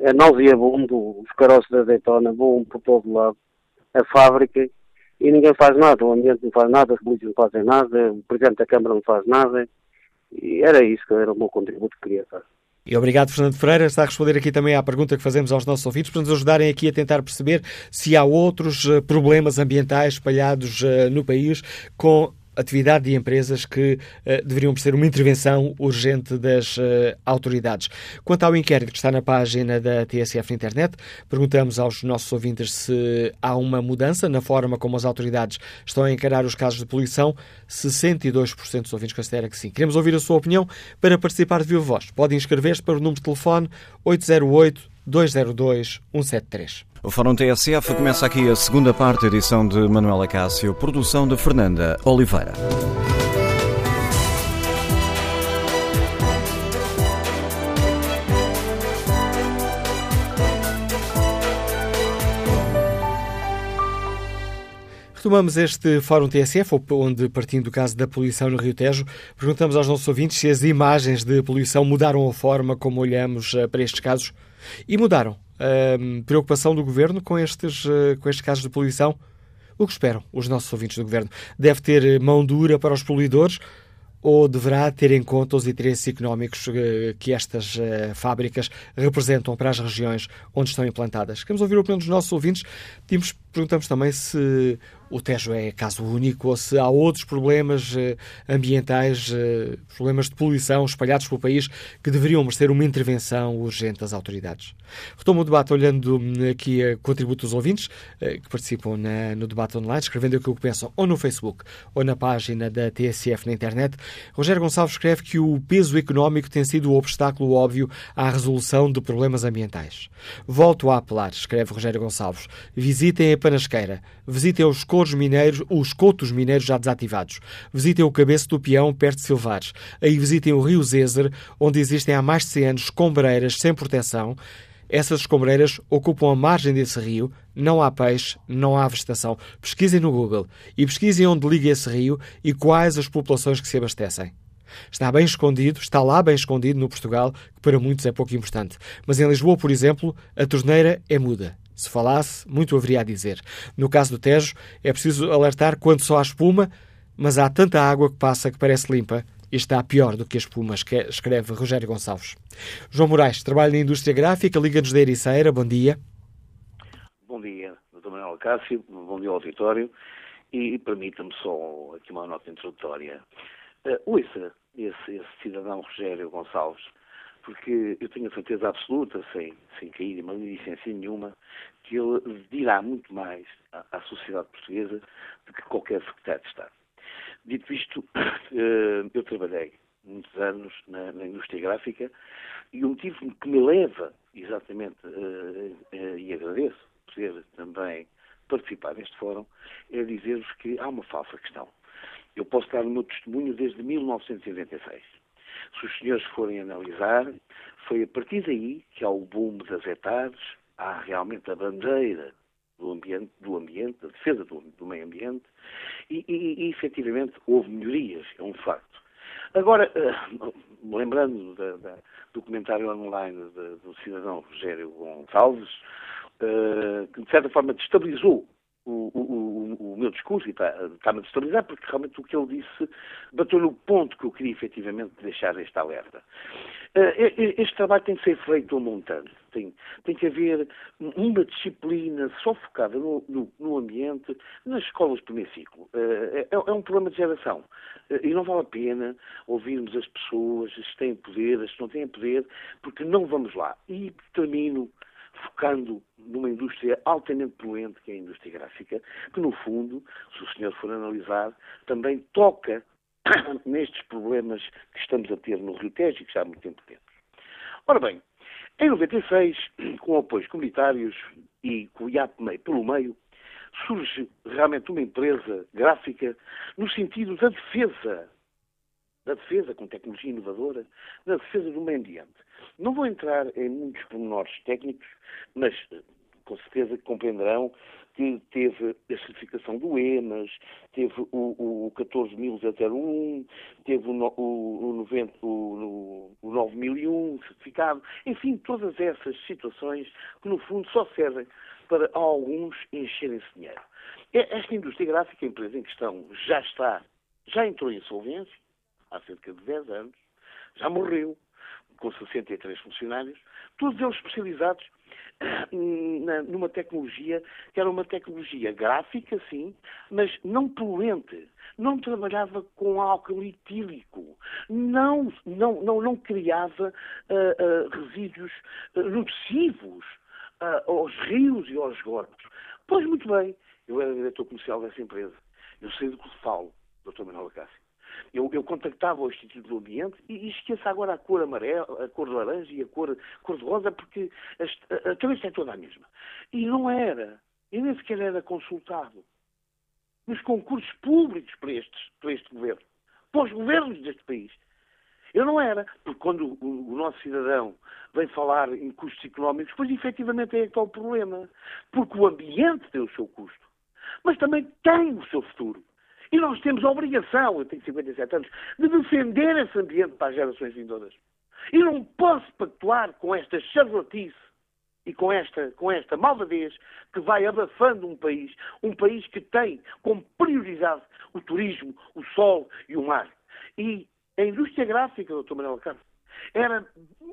é nauseabundo, os caroços da Daytona voam por todo lado. A fábrica, e ninguém faz nada, o ambiente não faz nada, os polícias não fazem nada, o Presidente da Câmara não faz nada. E era isso que era o meu contributo que queria fazer. E obrigado, Fernando Freire. Está a responder aqui também à pergunta que fazemos aos nossos ouvintes, para nos ajudarem aqui a tentar perceber se há outros eh, problemas ambientais espalhados eh, no país com atividade de empresas que uh, deveriam ser uma intervenção urgente das uh, autoridades. Quanto ao inquérito que está na página da TSF na internet, perguntamos aos nossos ouvintes se há uma mudança na forma como as autoridades estão a encarar os casos de poluição. 62% dos ouvintes considera que sim. Queremos ouvir a sua opinião. Para participar de viva voz, pode inscrever-se para o número de telefone 808 202 173. O Fórum TSF começa aqui a segunda parte, edição de Manuela Cássio, produção de Fernanda Oliveira. Retomamos este Fórum TSF, onde, partindo do caso da poluição no Rio Tejo, perguntamos aos nossos ouvintes se as imagens de poluição mudaram a forma como olhamos eh, para estes casos. E mudaram. Uh, preocupação do Governo com estes, uh, com estes casos de poluição? O que esperam os nossos ouvintes do Governo? Deve ter eh, mão dura para os poluidores ou deverá ter em conta os interesses económicos uh, que estas fábricas representam para as regiões onde estão implantadas? Queremos ouvir a opinião dos nossos ouvintes. Perguntamos também se o Tejo é caso único ou se há outros problemas eh, ambientais, eh, problemas de poluição espalhados pelo país que deveriam merecer uma intervenção urgente das autoridades. Retomo o debate olhando hum, aqui a contributo dos ouvintes eh, que participam na, no debate online, escrevendo aquilo que pensam ou no Facebook ou na página da TSF na internet. Rogério Gonçalves escreve que o peso económico tem sido o obstáculo óbvio à resolução de problemas ambientais. Volto a apelar, escreve Rogério Gonçalves. Visitem a Panasqueira, visitem os couros mineiros, os cotos mineiros já desativados. Visitem o Cabeço do Peão, perto de Silvares. Aí visitem o Rio Zézer, onde existem há mais de 100 anos escombreiras sem proteção. Essas escombreiras ocupam a margem desse rio, não há peixe, não há vegetação. Pesquisem no Google e pesquisem onde liga esse rio e quais as populações que se abastecem. Está bem escondido, está lá bem escondido no Portugal, que para muitos é pouco importante. Mas em Lisboa, por exemplo, a torneira é muda. Se falasse, muito haveria a dizer. No caso do Tejo, é preciso alertar quando só há espuma, mas há tanta água que passa que parece limpa e está pior do que a espuma, escreve Rogério Gonçalves. João Moraes, trabalha na indústria gráfica, liga-nos da Ericeira. Bom dia. Bom dia, Dr. Manuel Cássio. Bom dia ao auditório. E, permita-me só aqui uma nota introdutória. Uh, ouça esse, esse cidadão Rogério Gonçalves porque eu tenho a certeza absoluta, sem, sem cair em maledicência nenhuma, que ele dirá muito mais à, à sociedade portuguesa do que qualquer secretário de Estado. Dito isto, eh, eu trabalhei muitos anos na, na, indústria gráfica e o motivo que me leva, exatamente, uh, uh, e agradeço poder também participar neste fórum, é dizer-vos que há uma falsa questão. Eu posso dar o meu testemunho desde 1996 se os senhores forem analisar, foi a partir daí que há o boom das hectares, há realmente a bandeira do ambiente, do ambiente da defesa do, do meio ambiente, e, e, e, efetivamente houve melhorias, é um facto. Agora, uh, lembrando da, da, do comentário online de, do cidadão Rogério Gonçalves, uh, que de certa forma destabilizou o, o, o, meu discurso e está-me está a destabilizar porque realmente o que ele disse bateu no ponto que eu queria efetivamente deixar este alerta. Uh, este trabalho tem que ser feito a um montante. Tem, tem que haver uma disciplina só focada no, no, no ambiente nas escolas do primeiro ciclo. Uh, é, é, um problema de geração. Uh, e não vale a pena ouvirmos as pessoas, se têm poder, se não têm poder, porque não vamos lá. E termino focando numa indústria altamente poluente, que é a indústria gráfica, que no fundo, se o senhor for analisar, também toca nestes problemas que estamos a ter no Rio Tejo e que já há muito tempo temos. Ora bem, em 96, com apoios comunitários e com o IAP meio pelo meio, surge realmente uma empresa gráfica no sentido da defesa, da defesa com tecnologia inovadora, da defesa do meio ambiente. Não vou entrar em muitos pormenores técnicos, mas eh, com certeza que compreenderão que teve a certificação do EMAS, teve o, o 14.001, teve o, o, o, 90, o, o 9001 certificado, enfim, todas essas situações que no fundo só servem para alguns encherem-se dinheiro. Esta indústria gráfica, a empresa em questão, já está, já entrou em insolvência há cerca de 10 anos, já morreu, com 63 funcionários, todos eles especializados numa tecnologia que era uma tecnologia gráfica, sim, mas não poluente. Não trabalhava com álcool etílico. Não, não, não, não criava uh, uh, resíduos uh, nocivos aos rios e aos esgotos. Pois muito bem, eu era diretor comercial dessa empresa. Eu sei do que falo, Dr. Manuel Acácio. Eu, eu contactava o Instituto do Ambiente e, e esqueça agora a cor amarela, a cor laranja e a cor, cor de rosa, porque a, a, a cabeça é toda a mesma. E não era. E nem sequer era consultado nos concursos públicos para, estes, para este governo, para os governos deste país. Eu não era, porque quando o, o, nosso cidadão vem falar em custos económicos, pois efetivamente é que está o problema. Porque o ambiente tem o seu custo, mas também tem o seu futuro. E nós temos a obrigação, eu tenho 57 anos, de defender esse ambiente para as gerações vindouras. E não posso pactuar com esta charlatice e com esta, com esta malvadez que vai abafando um país, um país que tem como prioridade o turismo, o sol e o mar. E a indústria gráfica, Dr. Manuel Carlos, era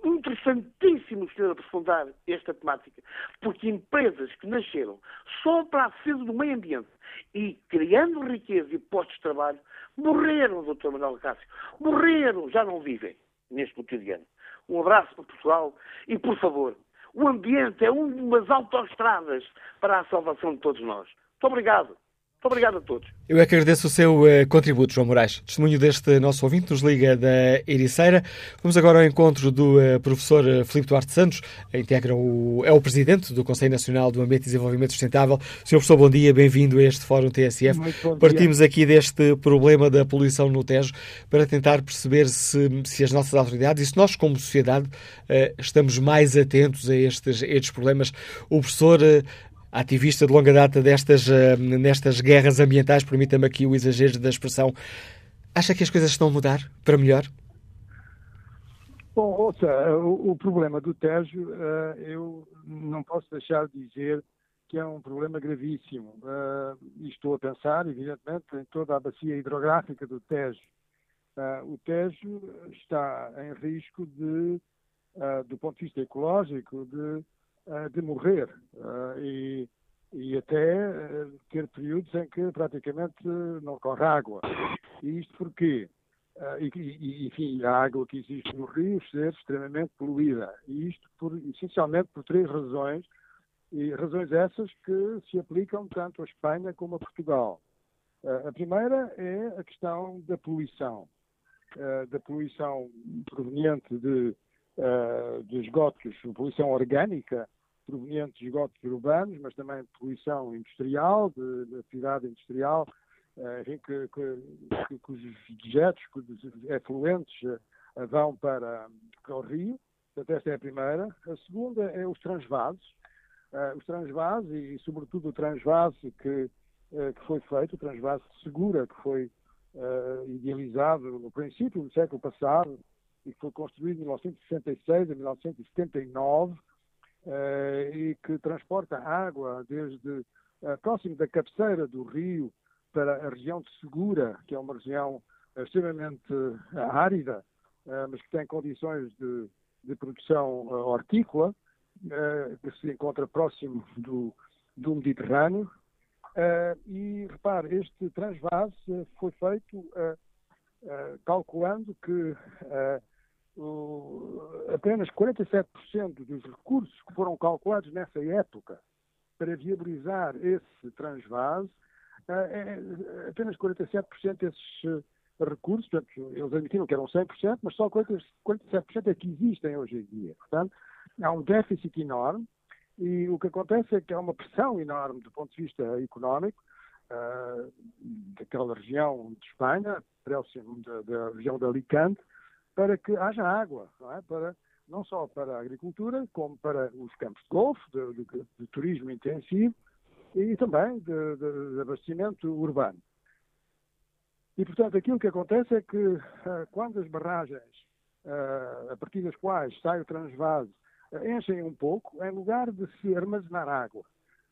interessantíssimo senhor aprofundar esta temática, porque empresas que nasceram só para a defesa do meio ambiente e criando riqueza e postos de trabalho, morreram, Dr. Manuel Cássio. Morreram, já não vivem neste cotidiano. Um abraço para Portugal e, por favor, o ambiente é uma das autoestradas para a salvação de todos nós. Muito obrigado. Muito obrigado a todos. Eu é que agradeço o seu uh, contributo, João Moraes. Testemunho deste nosso ouvinte, nos liga da Ericeira. Vamos agora ao encontro do uh, professor uh, Filipe Duarte Santos, integra o, é o presidente do Conselho Nacional do Ambiente e Desenvolvimento Sustentável. Senhor professor, bom dia, bem-vindo a este Fórum TSF. Partimos aqui deste problema da poluição no Tejo para tentar perceber se, se as nossas autoridades e se nós, como sociedade, estamos mais atentos a estes, a estes problemas. O professor ativista de longa data destas, uh, nestas guerras ambientais, permita-me aqui o exagero da expressão, Acha que as coisas estão a mudar para melhor? Bom, ouça, o, o problema do Tejo, uh, eu não posso deixar de dizer que é um problema gravíssimo. Uh, estou a pensar, evidentemente, em toda a bacia hidrográfica do Tejo. Uh, o Tejo está em risco de, uh, do ponto de vista ecológico, de, de morrer e, e, até ter períodos em que praticamente não corre água. E isto porquê? E, e, enfim, a água que existe no rio ser extremamente poluída. E isto por, essencialmente por três razões e razões essas que se aplicam tanto a Espanha como a Portugal. A primeira é a questão da poluição, da poluição proveniente de, de esgotos, poluição orgânica proveniente de esgotos urbanos, mas também poluição industrial, de, de atividade industrial, enfim, que, que, que, que, os dejetos, efluentes vão para, para o rio. Portanto, esta é a primeira. A segunda é os transvasos, uh, os transvases e, sobretudo, o transvase que, uh, que foi feito, o transvase segura, que foi uh, idealizado no princípio do século passado e que foi construído em 1966 a 1979 e que transporta água desde próximo da cabeceira do rio para a região de Segura, que é uma região extremamente árida, mas que tem condições de, de produção hortícola, que se encontra próximo do, do Mediterrâneo. E repare, este transvase foi feito calculando que apenas 47% dos recursos que foram calculados nessa época para viabilizar esse transvase, é, apenas 47% desses recursos, portanto, eles admitiram que eram 100%, mas só 47% é que existem hoje em dia. Portanto, há um déficit enorme e o que acontece é que há uma pressão enorme do ponto de vista económico uh, daquela região de Espanha, próximo da, da, região de Alicante, para que haja água, não é? Para, não só para a agricultura, como para os campos de golfe, de, de, de turismo intensivo e também de, de, abastecimento urbano. E, portanto, aquilo que acontece é que uh, quando as barragens, uh, a partir das quais sai o transvase, enchem um pouco, em lugar de se armazenar água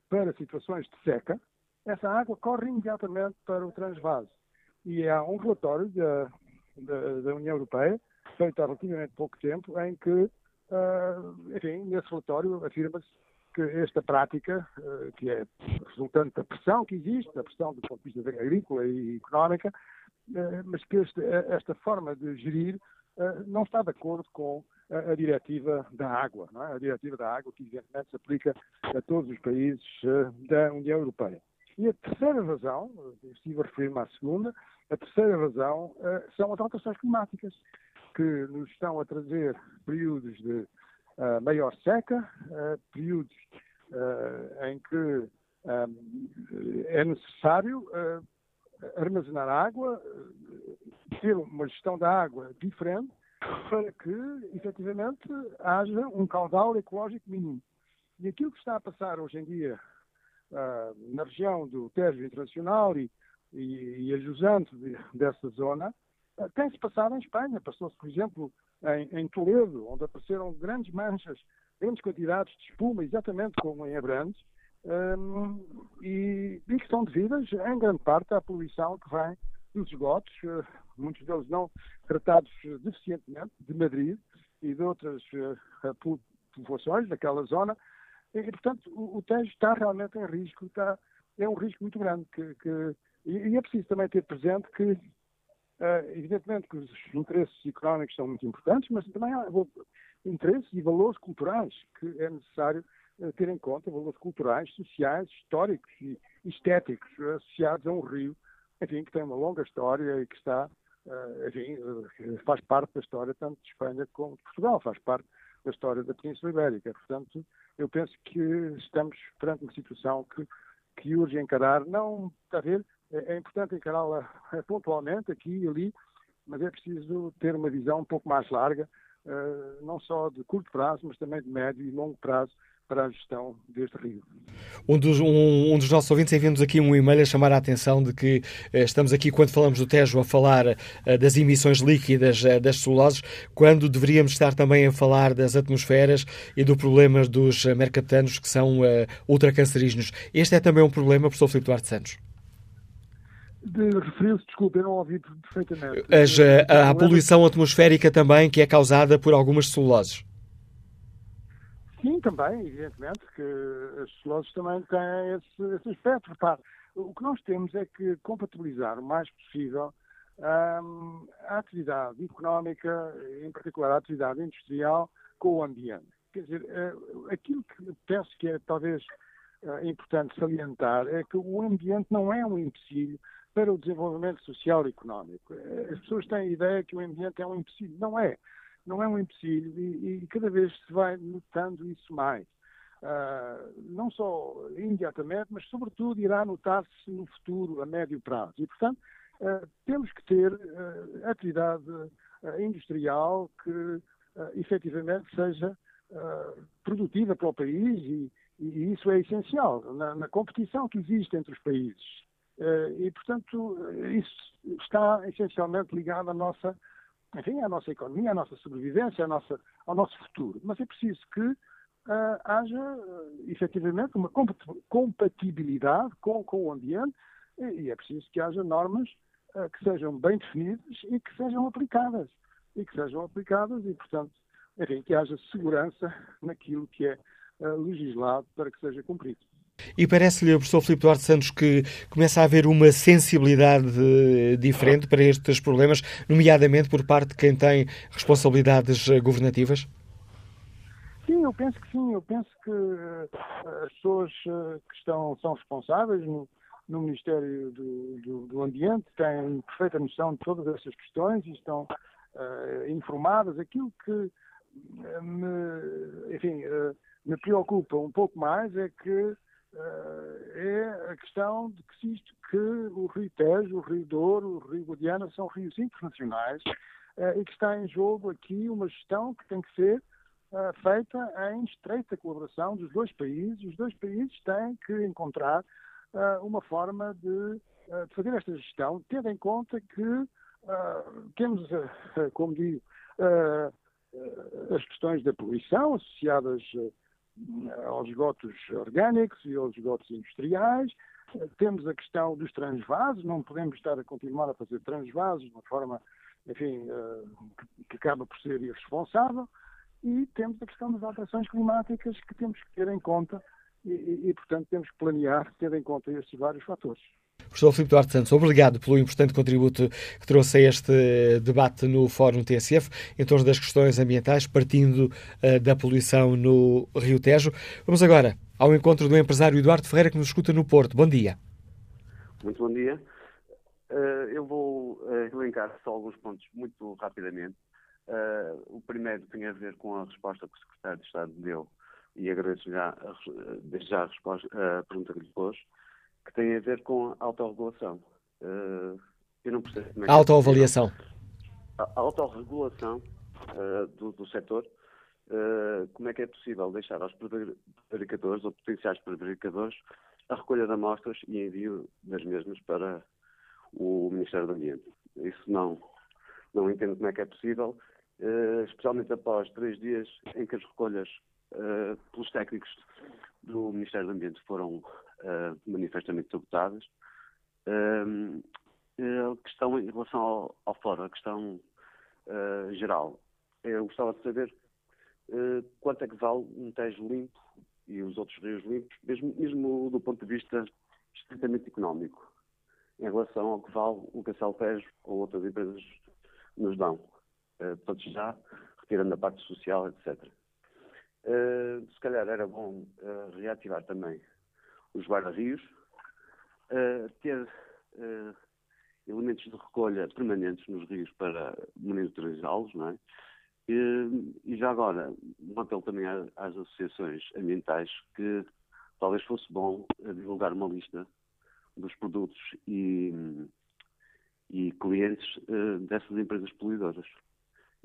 para situações de seca, essa água corre imediatamente para o transvase. E há um relatório da, da, da União Europeia, feito há relativamente pouco tempo, em que, uh, enfim, nesse relatório afirma-se que esta prática, uh, que é resultante da pressão que existe, da pressão do ponto de vista agrícola e económica, uh, mas que este, esta forma de gerir não está de acordo com a, a diretiva da água, é? a diretiva da água que evidentemente se aplica a todos os países da União Europeia. E a terceira razão, estive a referir-me à segunda, a terceira razão uh, são as alterações climáticas, que nos estão a trazer períodos de uh, maior seca, períodos em que é necessário armazenar água, ter uma gestão da água diferente para que, efetivamente, haja um caudal ecológico mínimo. E aquilo que está a passar hoje em dia uh, na região do Tejo Internacional e, e, e dessa zona, uh, tem-se passado em Espanha. Passou-se, por exemplo, em, em, Toledo, onde apareceram grandes manchas, grandes quantidades de espuma, exatamente como em Abrantes, um, e, e que são devidas, em grande parte, à poluição que vem dos esgotos, eh, muitos deles não tratados deficientemente, de Madrid e de outras eh, populações daquela zona. E, portanto, o, o Tejo está realmente em risco, está, é um risco muito grande. Que, que e, é preciso também ter presente que, uh, evidentemente, que os interesses económicos são muito importantes, mas também há interesses e valores culturais que é necessário ter em conta, valores culturais, sociais, históricos e estéticos associados a um rio enfim, que tem uma longa história e que está, eh, enfim, faz parte da história tanto de Espanha como de Portugal, faz parte da história da Península Ibérica. Portanto, eu penso que estamos perante uma situação que, que urge encarar, não, está a ver, é, é importante encará-la eh, pontualmente, aqui e ali, mas é preciso ter uma visão um pouco mais larga, não só de curto prazo, mas também de médio e longo prazo, para a gestão deste rio. Um dos, um, um dos nossos ouvintes enviou-nos aqui um e-mail a chamar a atenção de que eh, estamos aqui, quando falamos do Tejo, a falar eh, das emissões líquidas eh, das celuloses, quando deveríamos estar também a falar das atmosferas e do problema dos mercaptanos que são eh, ultracancerígenos. Este é também um problema, professor Filipe Duarte Santos. De, referiu-se, desculpe, eu não ouvi perfeitamente. As, eh, a, a poluição atmosférica também, que é causada por algumas celuloses. Sim, também, evidentemente, que as celuloses também têm esse, esse aspecto. Repare, o que nós temos é que compatibilizar o mais possível hum, a atividade económica, em particular a atividade industrial, com o ambiente. Quer dizer, uh, aquilo que penso que é talvez importante salientar é que o ambiente não é um empecilho para o desenvolvimento social e económico. Eh, as pessoas têm a ideia que o ambiente é um empecilho. Não é não é um empecilho e, e cada vez se vai notando isso mais. Uh, não só imediatamente, mas sobretudo irá notar-se no futuro, a médio prazo. E, portanto, uh, temos que ter uh, atividade industrial que efetivamente seja produtiva para o país e, e, isso é essencial na, na, competição que existe entre os países. e, portanto, isso está essencialmente ligado à nossa enfim, à nossa economia, à nossa sobrevivência, à nossa, ao nosso futuro. Mas é preciso que uh, haja, efetivamente, uma compatibilidade com, com o ambiente e, e, é preciso que haja normas uh, que sejam bem definidas e que sejam aplicadas. E que sejam aplicadas e, portanto, enfim, que haja segurança naquilo que é legislado para que seja cumprido. E parece-lhe, professor Filipe Duarte Santos, que começa a haver uma sensibilidade diferente para estes problemas, nomeadamente por parte de quem tem responsabilidades governativas? Sim, eu penso que sim. Eu penso que uh, as pessoas uh, que estão, são responsáveis no, no Ministério do, do, do, Ambiente têm perfeita noção de todas essas questões e estão uh, informadas. Aquilo que me, enfim, me preocupa um pouco mais é que eh, é a questão de que, isto, que o Rio Tejo, o Rio Douro, o Rio Guadiana são rios internacionais eh, e que está em jogo aqui uma gestão que tem que ser eh, feita em estreita colaboração dos dois países. Os dois países têm que encontrar uma forma de, de fazer esta gestão, tendo em conta que temos, como digo, as questões da poluição associadas aos esgotos orgânicos e aos esgotos industriais. Temos a questão dos transvasos, não podemos estar a continuar a fazer transvasos de uma forma, enfim, eh, que acaba por ser irresponsável. E temos a questão das alterações climáticas que temos que ter em conta e, e, e portanto, temos que planear tendo em conta estes vários fatores. Professor Filipe Duarte Santos, obrigado pelo importante contributo que trouxe a este debate no Fórum TSF em torno das questões ambientais, partindo uh, da poluição no Rio Tejo. Vamos agora ao encontro do empresário Eduardo Ferreira, que nos escuta no Porto. Bom dia. Muito bom dia. Uh, eu vou uh, elencar só alguns pontos muito rapidamente. o primeiro tem a ver com a resposta que o Secretário de Estado deu, e agradeço já, desde já a, resposta, a pergunta que lhe pôs que tem a ver com a autorregulação. Uh, eu não percebo como é que Autoavaliação. É a autorregulação uh, do, do setor, uh, como é que é possível deixar aos prevaricadores ou potenciais prevaricadores a recolha de amostras e envio das mesmas para o Ministério do Ambiente. Isso não, não entendo como é que é possível, uh, especialmente após três dias em que as recolhas pelos técnicos do Ministério do Ambiente foram uh, manifestamente sabotadas. Uh, a questão em relação ao, ao fórum, a questão uh, geral, eu gostava de saber quanto é que vale um Tejo limpo e os outros rios limpos, mesmo, mesmo do ponto de vista estritamente económico, em relação ao que vale o Castelo Tejo ou outras empresas nos dão. Todos já, retirando a parte social, etc. Uh, se calhar era bom uh, reativar também os guarda-rios, uh, ter uh, elementos de recolha permanentes nos rios para monitorizá-los, não é? E, e, já agora, um apelo também às associações ambientais que talvez fosse bom divulgar uma lista dos produtos e, e clientes uh, dessas empresas poluidoras.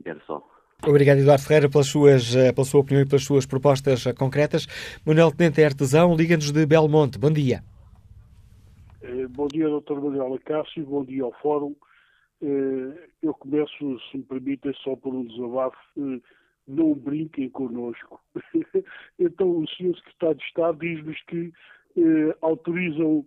E era só. Obrigado, Eduardo Ferreira, pelas suas, eh, pela sua opinião e pelas suas propostas eh, concretas. Manuel Tenente é Artesão, liga-nos de Belmonte. Bom dia. Bom dia, Dr. Manuel Acácio. Bom dia ao Fórum. Eu começo, se me permitem, só por um desabafo. Não brinquem connosco. Então, o Sr. Secretário de Estado diz-nos que autorizam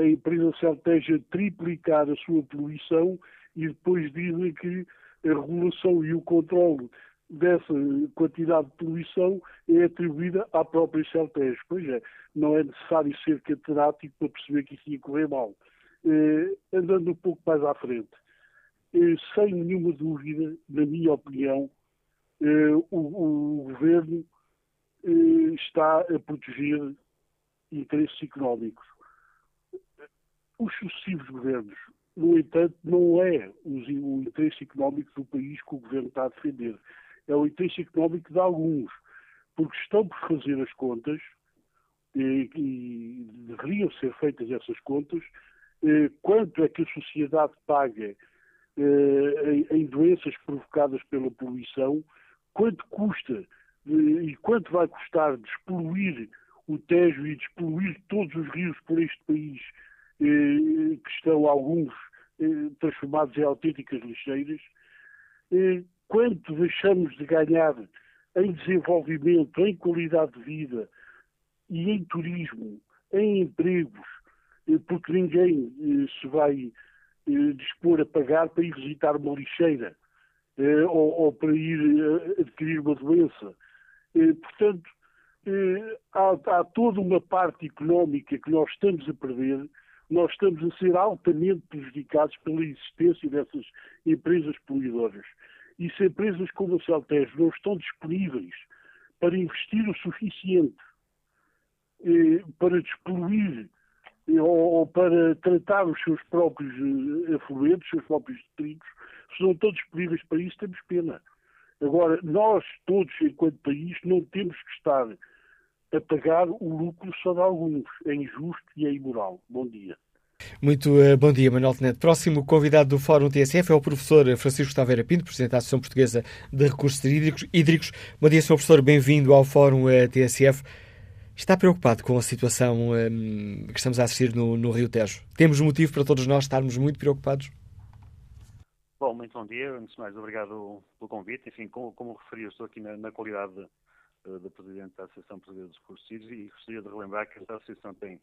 a empresa Celteja triplicar a sua poluição e depois dizem que a regulação e o controle dessa quantidade de poluição é atribuída à própria Celtejo. Pois é, não é necessário ser catedrático para perceber que isso ia correr mal. Eh, andando um pouco mais à frente, eh, sem nenhuma dúvida, na minha opinião, eh, o, o, governo está a proteger interesses económicos. Os sucessivos governos no entanto, não é o, interesse económico do país que o governo está a defender. É o interesse económico de alguns, porque estão por fazer as contas, e, e deveriam ser feitas essas contas, eh, quanto é que a sociedade paga eh, em, doenças provocadas pela poluição, quanto custa eh, e quanto vai custar despoluir o Tejo e despoluir todos os rios por este país que estão alguns transformados em autênticas lixeiras, quanto deixamos de ganhar em desenvolvimento, em qualidade de vida e em turismo, em empregos, porque ninguém se vai dispor a pagar para ir visitar uma lixeira ou, para ir adquirir uma doença. Portanto, há toda uma parte económica que nós estamos a perder nós estamos a ser altamente prejudicados pela existência dessas empresas poluidoras. E se empresas como a Celtejo não estão disponíveis para investir o suficiente eh, para despoluir eh, ou, ou, para tratar os seus próprios eh, afluentes, os seus próprios detritos, se não estão disponíveis para isso, temos pena. Agora, nós todos, enquanto país, não temos que estar a pagar o lucro só de alguns. É injusto e é imoral. Bom dia. Muito uh, bom dia, Manuel Tenente. Próximo convidado do Fórum TSF é o professor Francisco Taveira Pinto, Presidente da Associação Portuguesa de Recursos Hídricos. Bom dia, Sr. Professor, bem-vindo ao Fórum eh, TSF. Está preocupado com a situação um, ehm, que estamos a assistir no, no, Rio Tejo? Temos motivo para todos nós estarmos muito preocupados? Bom, muito bom dia. Antes de mais, obrigado pelo convite. Enfim, como, como referi, eu estou aqui na, na qualidade de, eh, de Presidente da Associação Portuguesa de Recursos e gostaria de relembrar que esta associação tem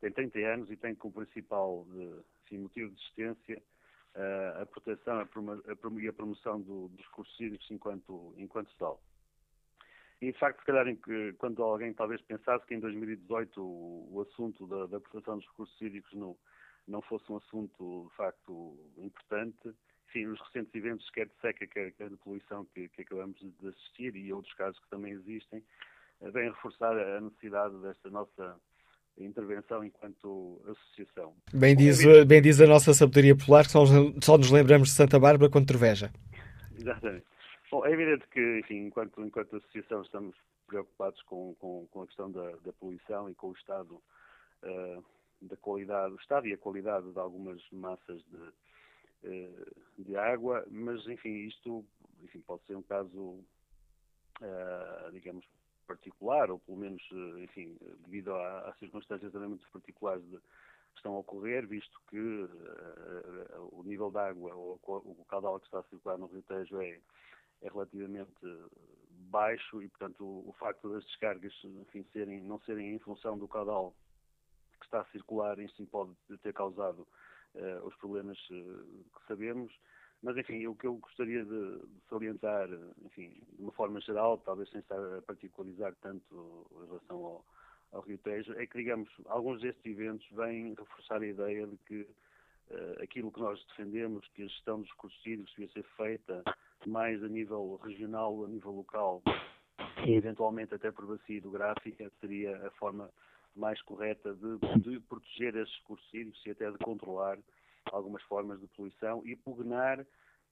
tem 30 anos e tem como principal de, motivo de existência uh, a proteção a promo, a e a promoção do, dos recursos hídricos enquanto, enquanto tal. E, de facto, se calhar, que, quando alguém talvez pensasse que em 2018 o, o assunto da, da, proteção dos recursos hídricos não fosse um assunto, de facto, importante, enfim, os recentes eventos, quer de seca, quer, quer de poluição que, que acabamos de assistir e outros casos que também existem, uh, vêm reforçar a necessidade desta nossa intervenção enquanto associação. Bem diz, bem diz a nossa sabedoria popular que só, só nos lembramos de Santa Bárbara quando treveja. Exatamente. Bom, é evidente que, enfim, enquanto, enquanto associação estamos preocupados com, com, com a questão da, da, poluição e com o estado uh, da qualidade, o estado e a qualidade de algumas massas de, de água, mas, enfim, isto enfim, pode ser um caso, uh, digamos, particular, ou pelo menos, eh, enfim, devido às circunstâncias também muito particulares de, que estão a ocorrer, visto que uh, o nível de água, ou o caudal que está a circular no Rio Tejo é, é relativamente baixo e, portanto, o, o, facto das descargas enfim, serem, não serem em função do caudal que está a circular, si pode ter causado uh, os problemas uh, que sabemos. Mas, enfim, o que eu gostaria de, salientar, enfim, de uma forma geral, talvez sem estar a particularizar tanto em relação ao, ao Rio Tejo, é que, digamos, alguns destes eventos vêm reforçar a ideia de que uh, aquilo que nós defendemos, que a gestão dos recursos hídricos devia ser feita mais a nível regional, a nível local, e eventualmente até por bacia hidrográfica, seria a forma mais correta de, de proteger esses recursos hídricos e até de controlar algumas formas de poluição e pugnar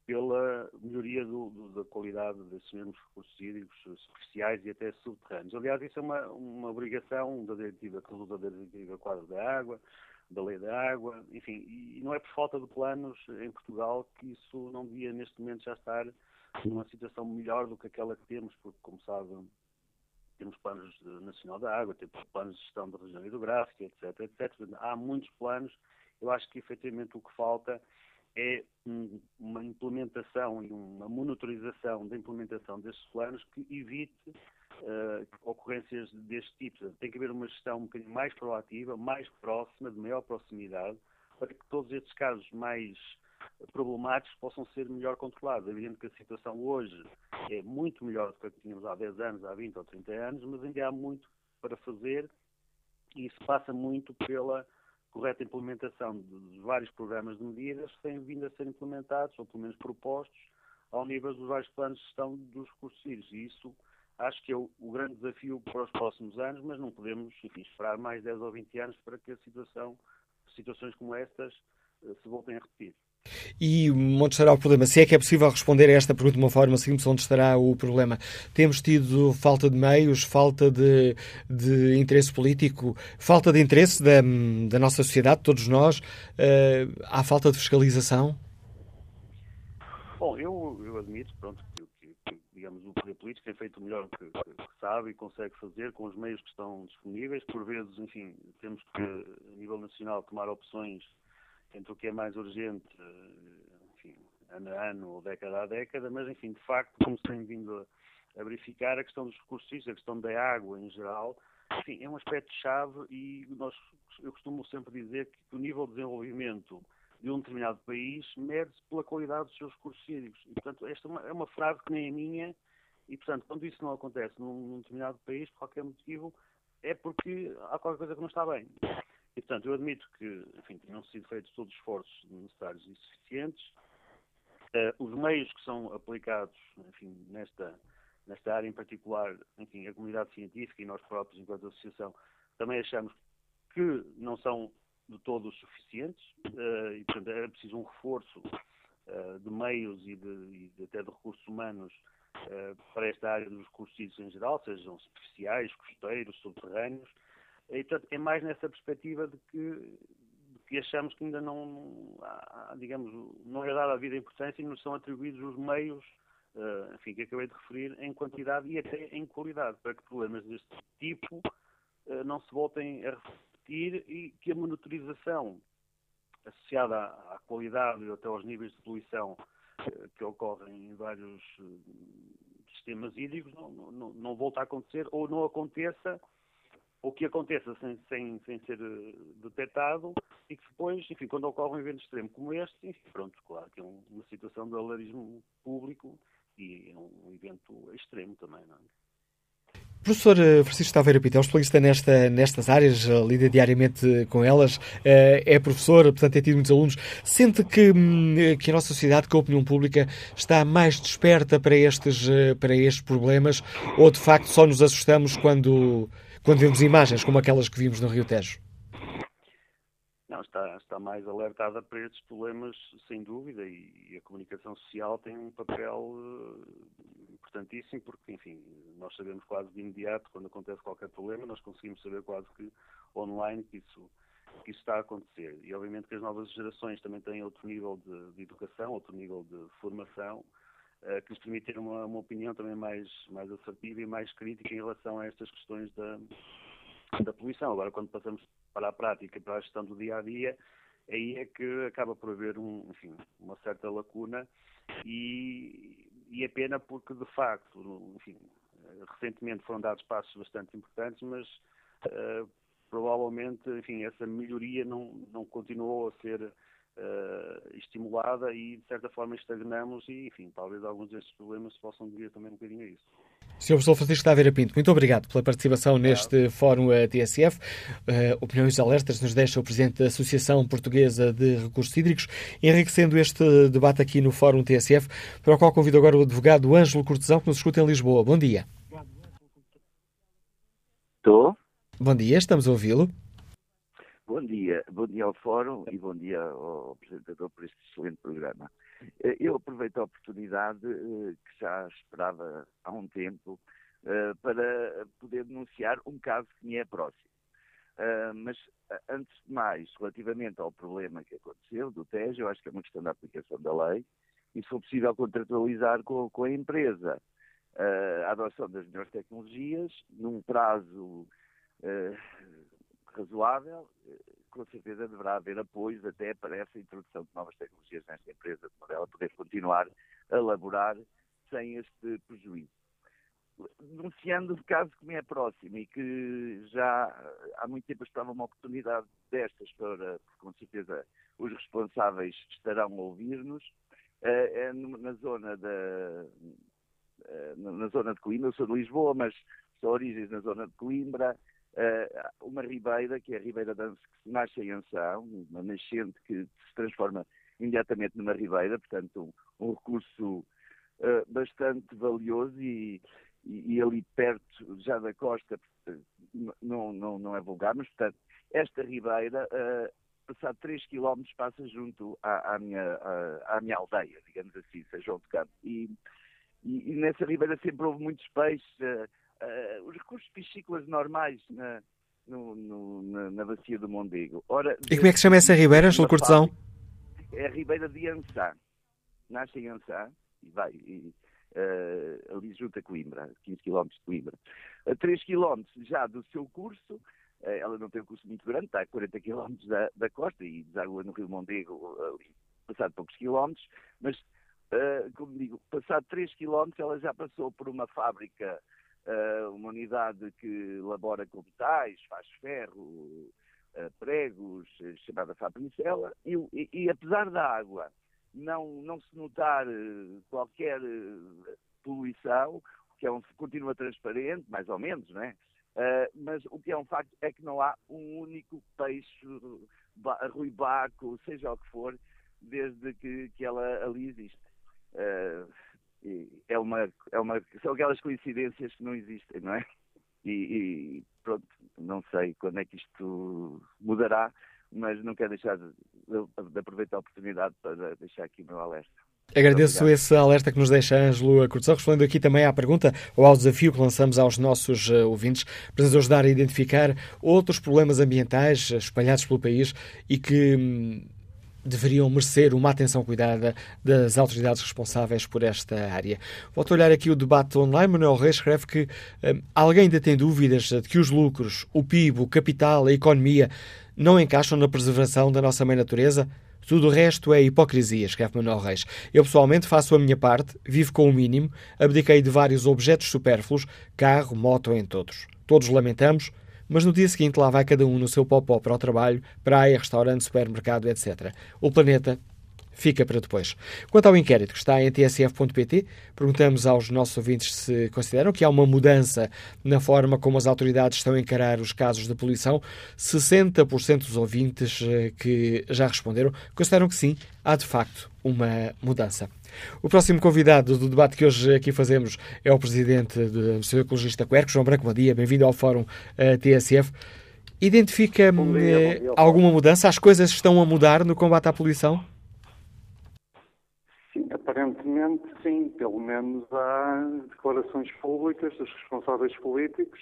pela melhoria do, do, da qualidade desses mesmos recursos hídricos superficiais e até subterrâneos. Aliás, isso é uma, uma obrigação da diretiva da diretiva quadro da água, da lei da água, enfim, e não é por falta de planos em Portugal que isso não devia neste momento já estar numa situação melhor do que aquela que temos, porque como sabe temos planos nacional da água, temos planos de gestão da região hidrográfica, etc, etc. Há muitos planos. Eu acho que efetivamente o que falta é uma implementação e uma monitorização da implementação destes planos que evite uh, ocorrências deste tipo. Tem que haver uma gestão um bocadinho mais proativa, mais próxima, de maior proximidade, para que todos estes casos mais problemáticos possam ser melhor controlados. É evidente que a situação hoje é muito melhor do que a que tínhamos há 10 anos, há 20 ou 30 anos, mas ainda há muito para fazer e isso passa muito pela correta implementação de vários programas de medidas que têm vindo a ser implementados, ou pelo menos propostos, ao nível dos vários planos de gestão dos recursos. E isso acho que é o, o, grande desafio para os próximos anos, mas não podemos enfim, esperar mais 10 ou 20 anos para que a situação, situações como estas eh, se voltem a repetir. E onde estará o problema? Se é que é possível responder a esta pergunta de uma forma simples, onde estará o problema? Temos tido falta de meios, falta de, de interesse político, falta de interesse da, da nossa sociedade, todos nós? Uh, há falta de fiscalização? Bom, eu, eu admito, pronto, que, que, digamos, o poder político tem feito o melhor que, que, sabe e consegue fazer com os meios que estão disponíveis. Por vezes, enfim, temos que, a nível nacional, tomar opções entre o que é mais urgente, enfim, ano a ano ou década a década, mas, enfim, de facto, como se tem vindo a, a verificar, a questão dos recursos, a questão da água em geral, enfim, é um aspecto-chave e nós, eu costumo sempre dizer que o nível de desenvolvimento de um determinado país mede-se pela qualidade dos seus recursos hídricos. E, portanto, esta é uma frase que nem é minha e, portanto, quando isso não acontece num, num determinado país, por qualquer motivo, é porque há qualquer coisa que não está bem. E, portanto, eu admito que, enfim, tenham sido feitos todos os esforços necessários e suficientes. Uh, os meios que são aplicados, enfim, nesta, nesta área em particular, enfim, a comunidade científica e nós próprios, enquanto associação, também achamos que não são de todos suficientes uh, e, portanto, era preciso um reforço uh, de meios e, de, e até de recursos humanos para esta área dos recursos em geral, sejam superficiais, costeiros, subterrâneos, e, portanto, é mais nessa perspectiva de que, de que achamos que ainda não, digamos, não é dada a vida importância e nos são atribuídos os meios, uh, enfim, que acabei de referir, em quantidade e até em qualidade, para que problemas deste tipo uh, não se voltem a repetir e que a monitorização associada à, qualidade e até aos níveis de poluição uh, que ocorrem em vários sistemas hídricos não, não, não volta a acontecer ou não aconteça ou que aconteça sem, sem, sem ser eh, detectado e que depois, enfim, quando ocorre um evento extremo como este, enfim, pronto, claro que é uma situação de alarmismo público e é um evento extremo também, não é? Professor eh, Francisco Taveira Pita, é especialista nesta, nestas áreas, eh, lida diariamente com elas, é professor, portanto tem tido muitos alunos. Sente que, hum, que a nossa sociedade, que a opinião pública, está mais desperta para estes, para estes problemas ou de facto só nos assustamos quando, quando vemos imagens como aquelas que vimos no Rio Tejo? Não, está, está mais alertada para estes problemas, sem dúvida, e, e a comunicação social tem um papel uh, importantíssimo, porque, enfim, nós sabemos quase de imediato, quando acontece qualquer problema, nós conseguimos saber quase que online que isso, que isso está a acontecer. E, obviamente, que as novas gerações também têm outro nível de, de educação, outro nível de formação, uh, que lhes permite ter uma, uma, opinião também mais, mais assertiva e mais crítica em relação a estas questões da, da poluição. Agora, quando passamos para a prática, para a gestão do dia a dia, aí é que acaba por haver um, enfim, uma certa lacuna e, e é pena porque, de facto, enfim, recentemente foram dados passos bastante importantes, mas uh, provavelmente, enfim, essa melhoria não, não continuou a ser uh, estimulada e, de certa forma, estagnamos e, enfim, talvez alguns destes problemas possam dever também um bocadinho a isso. Sr. Professor Francisco Taveira Pinto, muito obrigado pela participação neste Fórum eh, TSF. Uh, opiniões alertas nos deixa o Presidente da Associação Portuguesa de Recursos Hídricos, enriquecendo este debate aqui no Fórum TSF, para o qual convido agora o advogado Ângelo Cortesão, que nos escuta em Lisboa. Bom dia. Estou. Bom dia, estamos a ouvi-lo. Bom dia, bom dia ao Fórum e bom dia ao apresentador por este excelente programa. Eh, eu aproveito a oportunidade eh, que já esperava há um tempo eh, para poder denunciar um caso que me é próximo. Mas, antes de mais, relativamente ao problema que aconteceu do Tejo, eu acho que é uma questão da aplicação da lei e, se for possível, contratualizar com, com a empresa a adoção das melhores tecnologias num prazo razoável. Com certeza deverá haver apoios até para essa introdução de novas tecnologias nesta empresa, de modo ela poder continuar a elaborar sem este prejuízo denunciando o caso que me é próximo e que já há muito tempo estava uma oportunidade destas para, com certeza, os responsáveis estarão a ouvir-nos, eh, é na zona da eh, na zona de Coimbra, eu sou de Lisboa, mas sou origens na zona de Coimbra, eh, uma ribeira, que é a Ribeira Dança, que nasce em Anção, uma nascente que se transforma imediatamente numa ribeira, portanto um, um recurso bastante valioso e, e, e, ali perto, já da costa, não, não, não é vulgar, mas portanto, esta ribeira, uh, passado 3 km, passa junto à, à minha, à, à, minha aldeia, digamos assim, São João de Campo. E, e, e, nessa ribeira sempre houve muitos peixes, uh, os recursos piscícolas normais na, no, no, na, na, bacia do Mondego. Ora, e como é que se chama essa ribeira, Angelo Cortesão? É a ribeira de Ansã. Nasce em Ansã e vai... E, uh, ali junto a Coimbra, 15 km de Coimbra. A 3 km já do seu curso, uh, ela não tem um curso muito grande, está a 40 km da, da costa e deságua no Rio Mondego, ali, passado poucos quilómetros, mas, uh, como digo, passado 3 km ela já passou por uma fábrica, uma unidade que labora com metais, faz ferro, pregos, chamada Fabricela, e, e, e apesar da água não, não se notar eh, qualquer poluição, que é um, continua transparente, mais ou menos, não é? Uh, mas o que é um facto é que não há um único peixe, ruibaco, seja o que for, desde que, que ela ali existe. Uh, é uma, é uma, são aquelas coincidências que não existem, não é? E, e, pronto, não sei quando é que isto mudará, mas não quero deixar de, de, aproveitar a oportunidade para deixar aqui o meu alerta. Agradeço esse alerta que nos deixa Ângelo Curtição, respondendo aqui também à pergunta ou ao desafio que lançamos aos nossos uh, ouvintes para nos ajudar a identificar outros problemas ambientais espalhados pelo país e que hum, deveriam merecer uma atenção cuidada das autoridades responsáveis por esta área. Volto a olhar aqui o debate online. Manuel Reis escreve que hum, alguém ainda tem dúvidas de que os lucros, o PIB, o capital, a economia não encaixam na preservação da nossa mãe natureza? Tudo o resto é hipocrisia, escreve Manuel Reis. Eu pessoalmente faço a minha parte, vivo com o mínimo, abdiquei de vários objetos supérfluos, carro, moto, em todos. Todos lamentamos, mas no dia seguinte lá vai cada um no seu popó para o trabalho, praia, restaurante, supermercado, etc. O planeta fica para depois. Quanto ao inquérito que está em tsf.pt, perguntamos aos nossos ouvintes se consideram que há uma mudança na forma como as autoridades estão a encarar os casos de poluição. 60% dos ouvintes eh, que já responderam consideram que sim, há de facto uma mudança. O próximo convidado do debate que hoje aqui fazemos é o presidente do Museu Ecologista Querco, João Branco. Bom dia, bem-vindo ao Fórum uh, TSF. Identifica eh, alguma mudança? As coisas estão a mudar no combate à poluição? Sim, aparentemente sim. Pelo menos há declarações públicas dos responsáveis políticos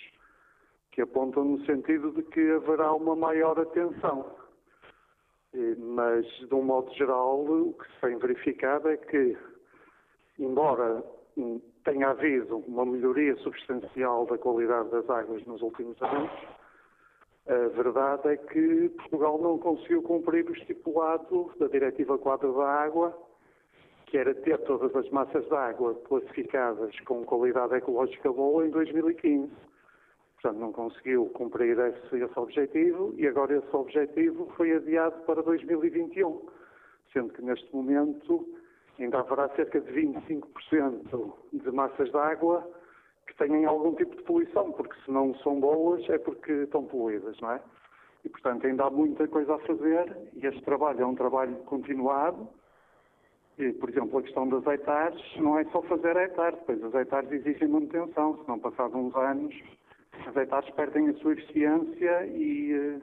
que apontam no sentido de que haverá uma maior atenção. Mas, de um modo geral, o que se tem verificado é que, embora tenha havido uma melhoria substancial da qualidade das águas nos últimos anos, a verdade é que Portugal não conseguiu cumprir o estipulado da Diretiva Quadro da Água que era ter todas as massas de água classificadas com qualidade ecológica boa em 2015. Portanto, não conseguiu cumprir esse, esse objetivo e agora esse objetivo foi adiado para 2021, sendo que neste momento ainda haverá cerca de 25% de massas de água que tenham algum tipo de poluição, porque se não são boas é porque estão poluídas, não é? E, portanto, ainda há muita coisa a fazer e este trabalho é um trabalho continuado por exemplo, a questão das hectares não é só fazer hectares, depois as hectares exigem manutenção, se não passados uns anos as hectares perdem a sua eficiência e, eh,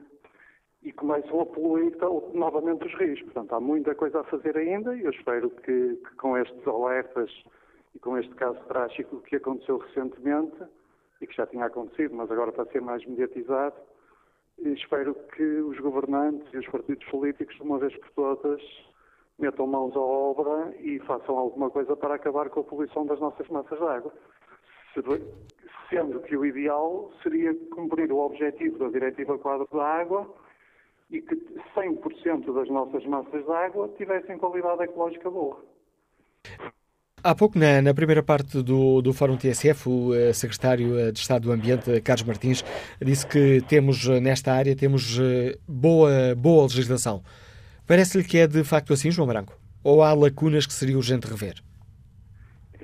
e começam a poluir novamente os rios. Portanto, há muita coisa a fazer ainda e eu espero que, que com estes alertas e com este caso trágico que aconteceu recentemente e que já tinha acontecido, mas agora está a ser mais mediatizado, espero que os governantes e os partidos políticos, de uma vez por todas, metam mãos à obra e façam alguma coisa para acabar com a poluição das nossas massas de água. Sendo que o ideal seria cumprir o objetivo da Diretiva Quadro da Água e que 100% das nossas massas de água tivessem qualidade ecológica boa. Há pouco, na, na, primeira parte do, do Fórum TSF, o uh, secretário eh, de Estado do Ambiente, Carlos Martins, disse que temos, eh, nesta área, temos boa, boa legislação. Parece-lhe que é de facto assim, João Branco? Ou há lacunas que seria urgente rever?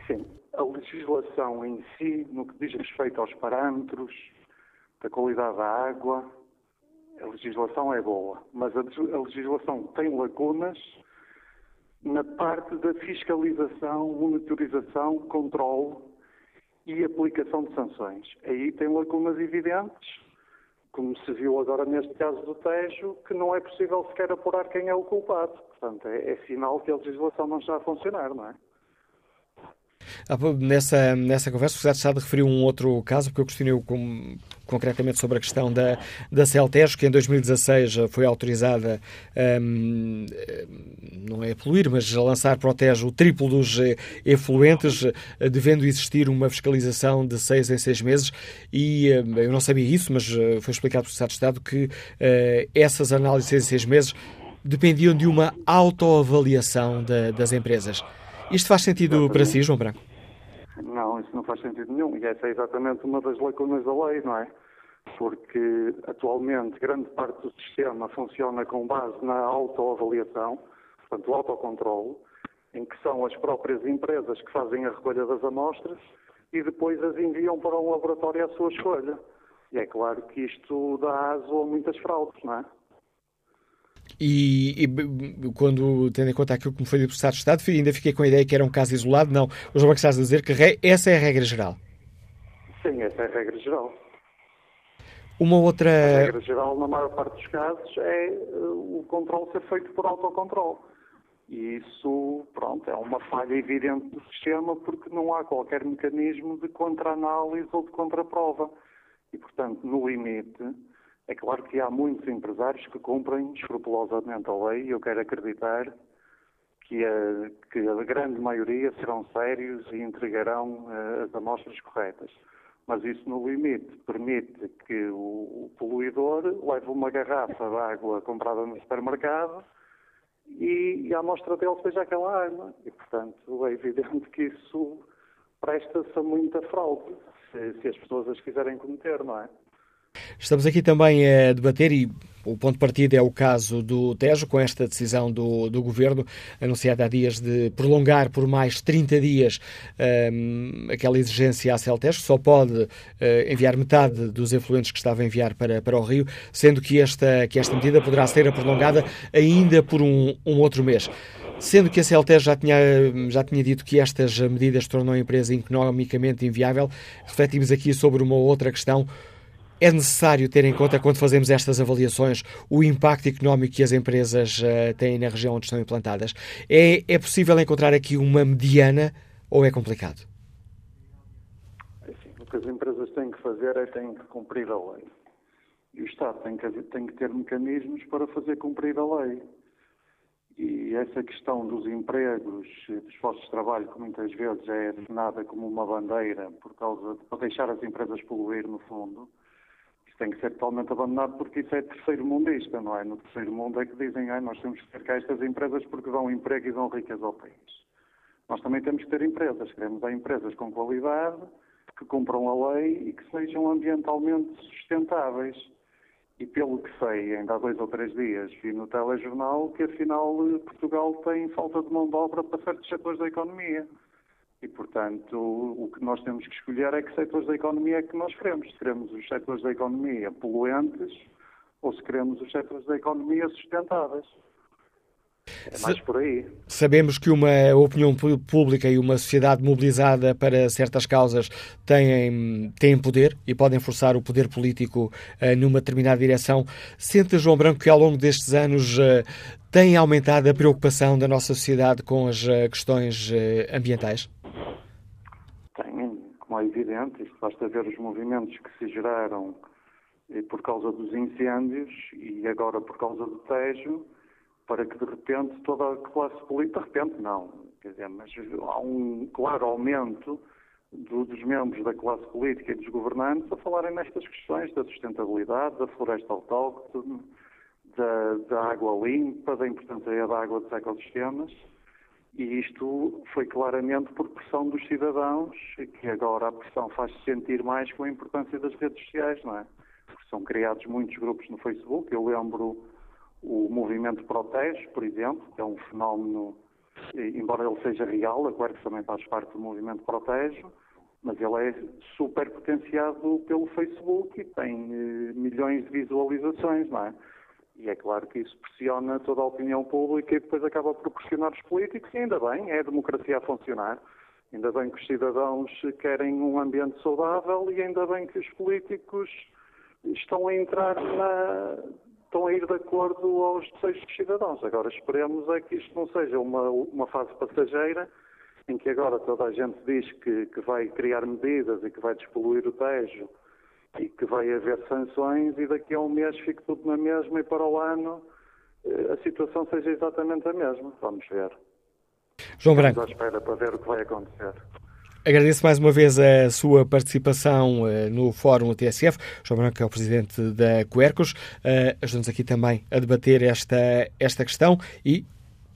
Sim, a legislação em si, no que diz respeito aos parâmetros da qualidade da água, a legislação é boa, mas a, legislação tem lacunas na parte da fiscalização, monitorização, controle e aplicação de sanções. Aí tem lacunas evidentes, como se viu agora neste caso do Tejo, que não é possível sequer apurar quem é o culpado. Portanto, é, é sinal que a legislação não está a funcionar, não é? Ah, nessa, nessa conversa, o Secretário de Estado referiu um outro caso, porque eu questionei com, concretamente sobre a questão da, da Celtejo, que em 2016 foi autorizada, um, não é a poluir, mas a lançar para o Tejo o triplo dos eh, efluentes, eh, devendo existir uma fiscalização de seis em seis meses. E eh, eu não sabia isso, mas foi explicado pelo Secretário de Estado que uh, essas análises em seis meses dependiam de uma autoavaliação das empresas. Isto faz sentido exatamente. para si, João Branco? Não, isso não faz sentido nenhum. E essa é exatamente uma das lacunas da lei, não é? Porque atualmente grande parte do sistema funciona com base na autoavaliação, portanto, o autocontrole, em que são as próprias empresas que fazem a recolha das amostras e depois as enviam para um laboratório à sua escolha. E é claro que isto dá aso a muitas fraudes, não é? E, e, quando, tendo em conta aquilo que me foi dito pelo Estado de Estado, ainda fiquei com a ideia que era um caso isolado. Não, o João está a dizer que essa é a regra geral. Sim, essa é a regra geral. Uma outra. A regra geral, na maior parte dos casos, é uh, o controle ser feito por autocontrole. E isso, pronto, é uma falha evidente do sistema porque não há qualquer mecanismo de contra-análise ou de contra-prova. E, portanto, no limite, é claro que há muitos empresários que cumprem escrupulosamente a lei e eu quero acreditar que a, que a grande maioria serão sérios e entregarão uh, as amostras corretas. Mas isso, no limite, permite que o, o poluidor leve uma garrafa de água comprada no supermercado e, e a amostra dele seja aquela água. E, portanto, é evidente que isso presta-se a muita fraude, se, se as pessoas as quiserem cometer, não é? Estamos aqui também a debater e o ponto de partida é o caso do Tejo, com esta decisão do, do Governo, anunciada há dias, de prolongar por mais 30 dias um, aquela exigência à Celtejo, que só pode uh, enviar metade dos efluentes que estava a enviar para, para o Rio, sendo que esta, que esta medida poderá ser prolongada ainda por um, um outro mês. Sendo que a Celtejo já tinha, já tinha dito que estas medidas tornam a empresa economicamente inviável, refletimos aqui sobre uma outra questão é necessário ter em conta, quando fazemos estas avaliações, o impacto económico que as empresas uh, têm na região onde estão implantadas. É, é possível encontrar aqui uma mediana ou é complicado? Assim, o que as empresas têm que fazer é têm que cumprir a lei. E o Estado tem que, tem que ter mecanismos para fazer cumprir a lei. E essa questão dos empregos, dos postos de trabalho, que muitas vezes é assinada como uma bandeira por causa de, para deixar as empresas poluir, no fundo, isso tem que ser totalmente abandonado porque isso é terceiro mundista, não é? No terceiro mundo é que dizem, ah, nós temos que ter cá estas empresas porque dão emprego e dão ricas ao país. Nós também temos que ter empresas, queremos dar empresas com qualidade, que cumpram a lei e que sejam ambientalmente sustentáveis. E pelo que sei, ainda há dois ou três dias vi no telejornal que afinal Portugal tem falta de mão de obra para certos setores da economia. E, portanto, o que nós temos que escolher é que setores da economia é que nós queremos. Se queremos os setores da economia poluentes ou se queremos os setores da economia sustentáveis. É mais por aí. Sabemos que uma opinião pública e uma sociedade mobilizada para certas causas têm, têm poder e podem forçar o poder político uh, numa determinada direção. Sente, João Branco, que ao longo destes anos uh, tem aumentado a preocupação da nossa sociedade com as uh, questões ambientais? Tem, como é evidente, isto basta ver os movimentos que se geraram e por causa dos incêndios e agora por causa do Tejo, para que de repente toda a classe política, de repente não, quer dizer, mas há um claro aumento do, dos membros da classe política e dos governantes a falarem nestas questões da sustentabilidade, da floresta autóctone, da, da água limpa, da importância da água dos ecossistemas. E isto foi claramente por pressão dos cidadãos, que agora a pressão faz-se sentir mais com a importância das redes sociais, não é? Porque são criados muitos grupos no Facebook. Eu lembro o movimento Protege, por exemplo, que é um fenómeno, embora ele seja real, a Quercus também faz parte do movimento Protege, mas ele é super potenciado pelo Facebook e tem eh, milhões de visualizações, não é? E é claro que isso pressiona toda a opinião pública e depois acaba por pressionar os políticos, e ainda bem, é a democracia a funcionar. Ainda bem que os cidadãos querem um ambiente saudável e ainda bem que os políticos estão a entrar na. estão a ir de acordo aos desejos dos cidadãos. Agora esperemos é que isto não seja uma, uma fase passageira em que agora toda a gente diz que, que vai criar medidas e que vai despoluir o Tejo e que vai haver sanções e daqui a um mês fique tudo na mesma e para o ano eh, a situação seja exatamente a mesma. Vamos ver. João Branco. Estamos à espera para ver o que vai acontecer. Agradeço mais uma vez a sua participação uh, no Fórum TSF. João Branco é o presidente da Quercos. Uh, Ajuda-nos aqui também a debater esta, esta questão e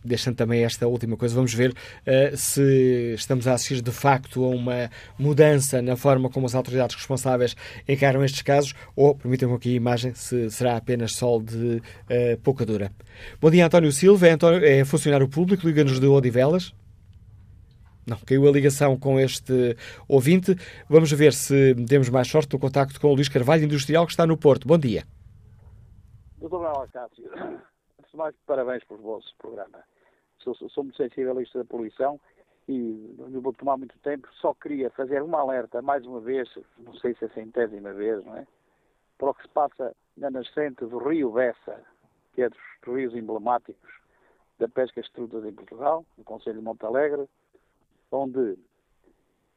deixando também esta última coisa, vamos ver uh, se estamos a assistir de facto a uma mudança na forma como as autoridades responsáveis encaram estes casos ou, permitam-me aqui a imagem, se será apenas sol de uh, pouca dura. Bom dia, António Silva, é, António, é funcionário público, liga-nos de Odivelas. Não, caiu a ligação com este ouvinte. Vamos ver se temos mais sorte no contacto com o Luís Carvalho, industrial, que está no Porto. Bom dia. Doutor Cássio, antes de mais, parabéns pelo vosso programa sou, sou muito sensível a isto da poluição e não vou tomar muito tempo, só queria fazer uma alerta, mais uma vez, não sei se é centésima vez, não é? Para o que se passa na nascente do rio Bessa, que é dos rios emblemáticos da pesca estrutura em Portugal, no Conselho de Montalegre, onde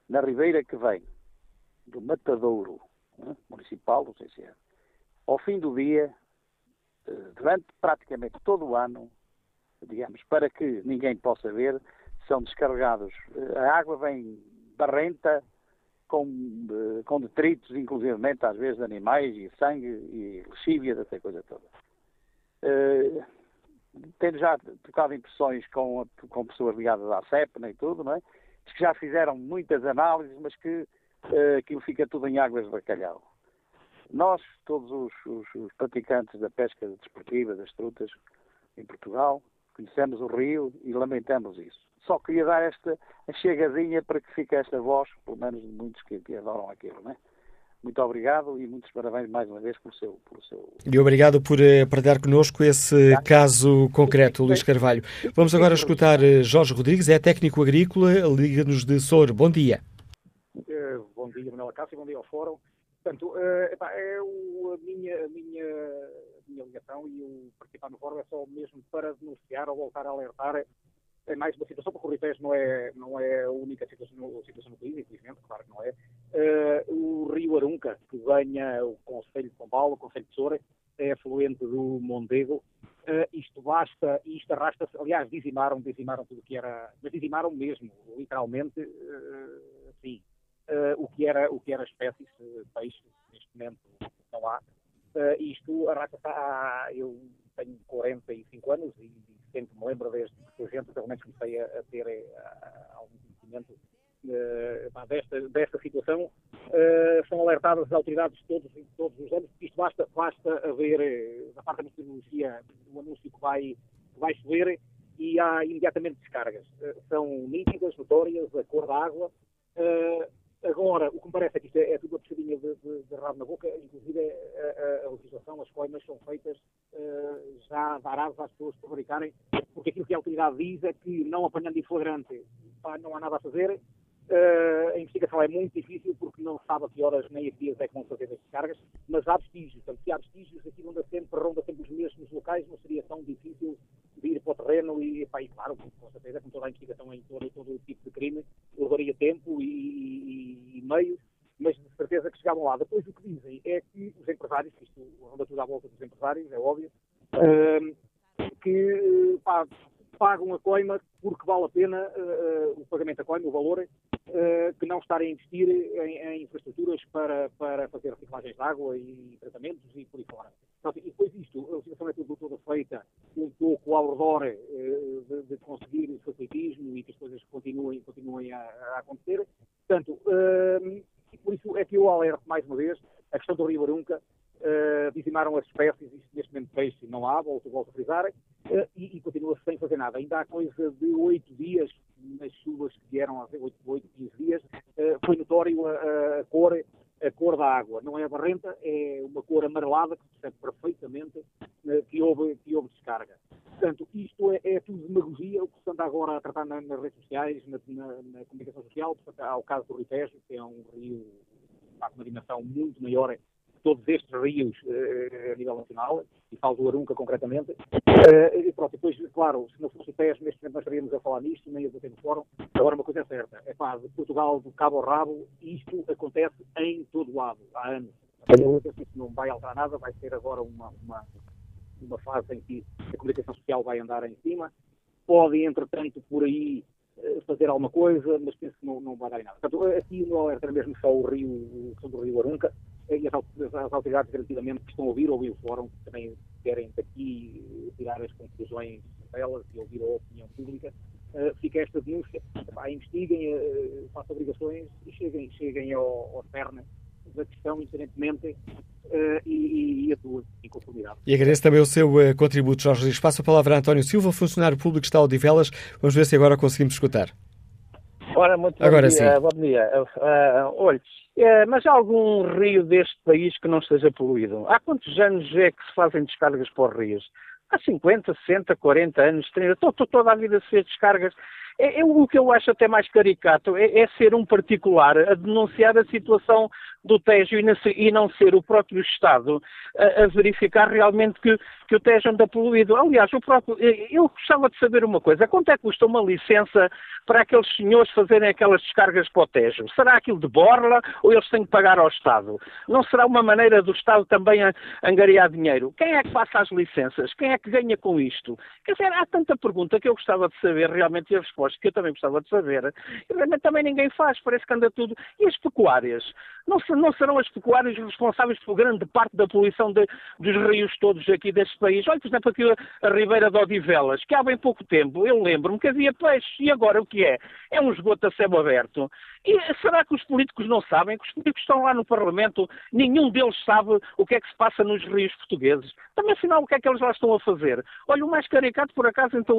na ribeira que vem do Matadouro é? municipal, não sei se é, ao fim do dia, eh, durante praticamente todo o ano, digamos, para que ninguém possa ver, são descarregados. A água vem barrenta, com, eh, com detritos, inclusivamente, às vezes, de animais e sangue e lexívia, dessa coisa toda. Uh, tendo já tocado impressões com, com pessoas ligadas à CEPNA e tudo, não é? que já fizeram muitas análises, mas que uh, aquilo fica tudo em águas de bacalhau. Nós, todos os, os, os praticantes da pesca desportiva, das trutas, em Portugal, conhecemos o rio e lamentamos isso. Só queria dar esta chegadinha para que fique esta voz, pelo menos de muitos que, que adoram aquilo, não é? Muito obrigado e muitos parabéns mais uma vez pelo seu. Pelo seu... E obrigado por uh, partilhar connosco esse tá. caso concreto, Luís Carvalho. Vamos agora escutar uh, Jorge Rodrigues, é técnico agrícola, Liga-nos de Soro. Bom dia. Uh, bom dia, Manuela Cássio, bom dia ao Fórum. Portanto, uh, epá, é o, a, minha, a, minha, minha ligação e o participar no fórum é só mesmo para denunciar ou voltar a alertar é mais uma situação, porque o Ritejo não é, não é a única situação, no país, infelizmente, claro que não é. Uh, o Rio Arunca, que ganha o Conselho de Paulo, o Conselho de Soura, é afluente do Mondego. Uh, isto basta, isto arrasta-se, aliás, dizimaram, dizimaram tudo o que era, mas dizimaram mesmo, literalmente, uh, assim, uh, o, que era, o que era espécies de peixe, neste momento não há. Uh, isto arrasta-se há. Eu tenho 45 anos e, e sempre me lembro desde que sou gente, pelo menos comecei a, a ter a, algum conhecimento uh, desta, desta situação. Uh, são alertadas as autoridades todos, todos os anos, isto basta, basta haver, da parte da meteorologia, o anúncio que vai, que vai chover e há imediatamente descargas. Uh, são nítidas, notórias, a cor da água. Uh, Agora, o que me parece é que isto é, é tudo uma pescadinha de, de, de rabo na boca, inclusive a, a, a legislação, as coimas são feitas uh, já varadas às pessoas fabricarem, porque aquilo que a autoridade diz é que não apanhando em flagrante pá, não há nada a fazer, uh, a investigação é muito difícil porque não se sabe a que horas nem a que dias é que vão fazer as descargas, mas há vestígios, portanto, se há vestígios, aquilo anda sempre, ronda sempre os mesmos locais, não seria tão difícil de ir para o terreno e, pá, e claro, com certeza, com toda a investigação em todo, todo o tipo de crime, chegavam lá. Depois o que dizem é que os empresários, isto anda tudo à volta dos empresários, é óbvio, que pá, pagam a coima porque vale a pena o pagamento da coima, o valor, que não estarem a investir em, em, infraestruturas para, para fazer reciclagens de água e tratamentos e por aí fora. Então, e depois isto, a legislação é tudo, toda feita um pouco ao redor de, de conseguir o facilitismo e que as coisas continuem, continuem a, a acontecer. Portanto, e por isso é que eu alerto mais uma vez a questão do Rio Arunca, uh, dizimaram as espécies, isto neste momento peixe não há, volto, volto a frisar, uh, e, e continua sem fazer nada. Ainda há coisa de oito dias, nas chuvas que vieram há oito, quinze dias, uh, foi notório a, a, cor a cor da água. Não é barrenta, é uma cor amarelada que se percebe perfeitamente que, houve, que houve descarga. Portanto, isto é, é, tudo demagogia, o que se anda agora a tratar nas, nas redes sociais, na, na, na, comunicação social. Portanto, há o caso do Rio Tejo, que é um rio de uma dimensão muito maior todos estes rios uh, a nível nacional, e falo do Arunca concretamente. Uh, e pronto, depois, claro, se não fosse o TES, neste momento nós estaríamos a falar nisto, nem a debater no fórum. Agora, uma coisa é certa, é pá, de Portugal, do cabo ao rabo, isto acontece em todo lado, há anos. Isso não vai alterar nada, vai ser agora uma, uma, uma fase em que a comunicação social vai andar em cima. Pode, entretanto, por aí eh, fazer alguma coisa, mas penso que não, não vai dar em nada. Portanto, aqui não é mesmo só o rio, o do Rio Arunca, e as, as autoridades garantidamente que estão a ouvir, ouvir o fórum, que também querem daqui tirar as conclusões delas e ouvir a opinião pública, uh, fica esta denúncia. Epá, investiguem, uh, façam obrigações e cheguem, cheguem ao, ao cerne da questão, independentemente, uh, e, e atuem em conformidade. E agradeço também o seu uh, contributo, Jorge Rodrigues. Passo a palavra a António Silva, funcionário público está ao Odivelas. Vamos ver se agora conseguimos escutar. Ora, muito agora bom dia. Sim. Bom dia. Uh, olhe, é, mas há algum rio deste país que não esteja poluído? Há quantos anos é que se fazem descargas para os rios? Há 50, 60, 40 anos, 30, toda, toda a vida se fez descargas. É, é, o que eu acho até mais caricato é, é, ser um particular a denunciar a situação do Tejo e não ser o próprio Estado a, a verificar realmente que, que, o Tejo anda poluído. Aliás, o próprio, eu gostava de saber uma coisa: quanto é que custa uma licença para aqueles senhores fazerem aquelas descargas para o Tejo? Será aquilo de borla ou eles têm que pagar ao Estado? Não será uma maneira do Estado também a, angariar dinheiro? Quem é que passa as licenças? Quem é que ganha com isto? Quer dizer, há tanta pergunta que eu gostava de saber realmente e a resposta que eu também gostava de saber. Realmente também ninguém faz, parece que anda tudo. E as pecuárias? Não, não serão as pecuárias responsáveis por grande parte da poluição de, dos rios todos aqui deste país? Olha, por exemplo, aqui a, a Ribeira de Odivelas, que há bem pouco tempo, eu lembro-me que havia peixe, e agora o que é? É um esgoto a céu aberto. E será que os políticos não sabem? Que os políticos estão lá no Parlamento, nenhum deles sabe o que é que se passa nos rios portugueses. Também, afinal, o que é que eles lá estão a fazer? Olha, o mais caricato, por acaso, então,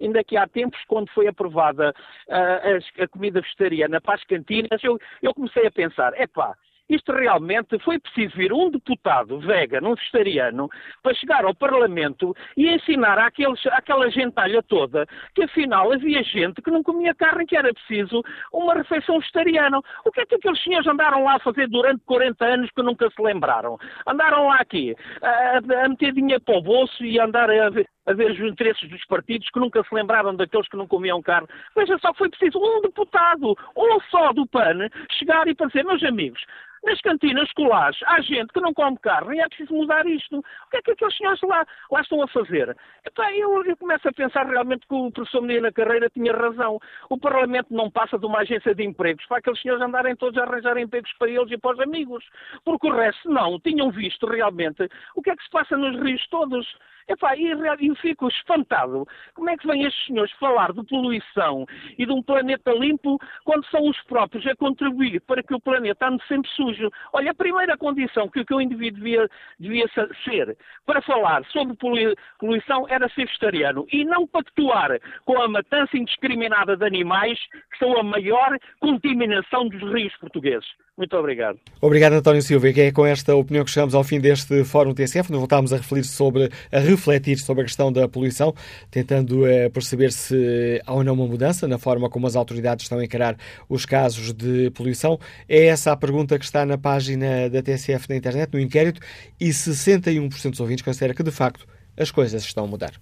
ainda que há tempos, quando foi aprovada uh, a, a comida vegetariana para as cantinas, eu, eu comecei a pensar, epá, isto realmente foi preciso vir um deputado vegano, um vegetariano, para chegar ao Parlamento e ensinar àqueles, àquela gentalha toda que afinal havia gente que não comia carne, que era preciso uma refeição vegetariana. O que é que aqueles senhores andaram lá a fazer durante 40 anos que nunca se lembraram? Andaram lá aqui a, a meter dinheiro para o bolso e andar a a ver os interesses dos partidos que nunca se lembraram daqueles que não comiam carne. Veja só, foi preciso um deputado, um só do PAN, chegar e dizer, meus amigos, nas cantinas escolares há gente que não come carne e é preciso mudar isto. O que é que aqueles senhores lá, lá estão a fazer? Então, eu, eu começo a pensar realmente que o professor Medina Carreira tinha razão. O Parlamento não passa de uma agência de empregos para aqueles senhores andarem todos a arranjar empregos para eles e para os amigos. Porque o resto não, tinham visto realmente o que é que se passa nos rios todos. Epá, e eu fico espantado. Como é que vêm estes senhores falar de poluição e de um planeta limpo quando são os próprios a contribuir para que o planeta ande sempre sujo? Olha, a primeira condição que, que o indivíduo devia, devia ser para falar sobre poluição era ser vegetariano e não pactuar com a matança indiscriminada de animais que são a maior contaminação dos rios portugueses. Muito obrigado. Obrigado, António Silva. E é com esta opinião que chegamos ao fim deste Fórum TSF, onde voltámos a refletir sobre, a refletir sobre a questão da poluição, tentando uh, perceber se há ou não uma mudança na forma como as autoridades estão a encarar os casos de poluição. É essa a pergunta que está na página da TSF na internet, no inquérito, e 61% dos ouvintes considera que, de facto, as coisas estão a mudar.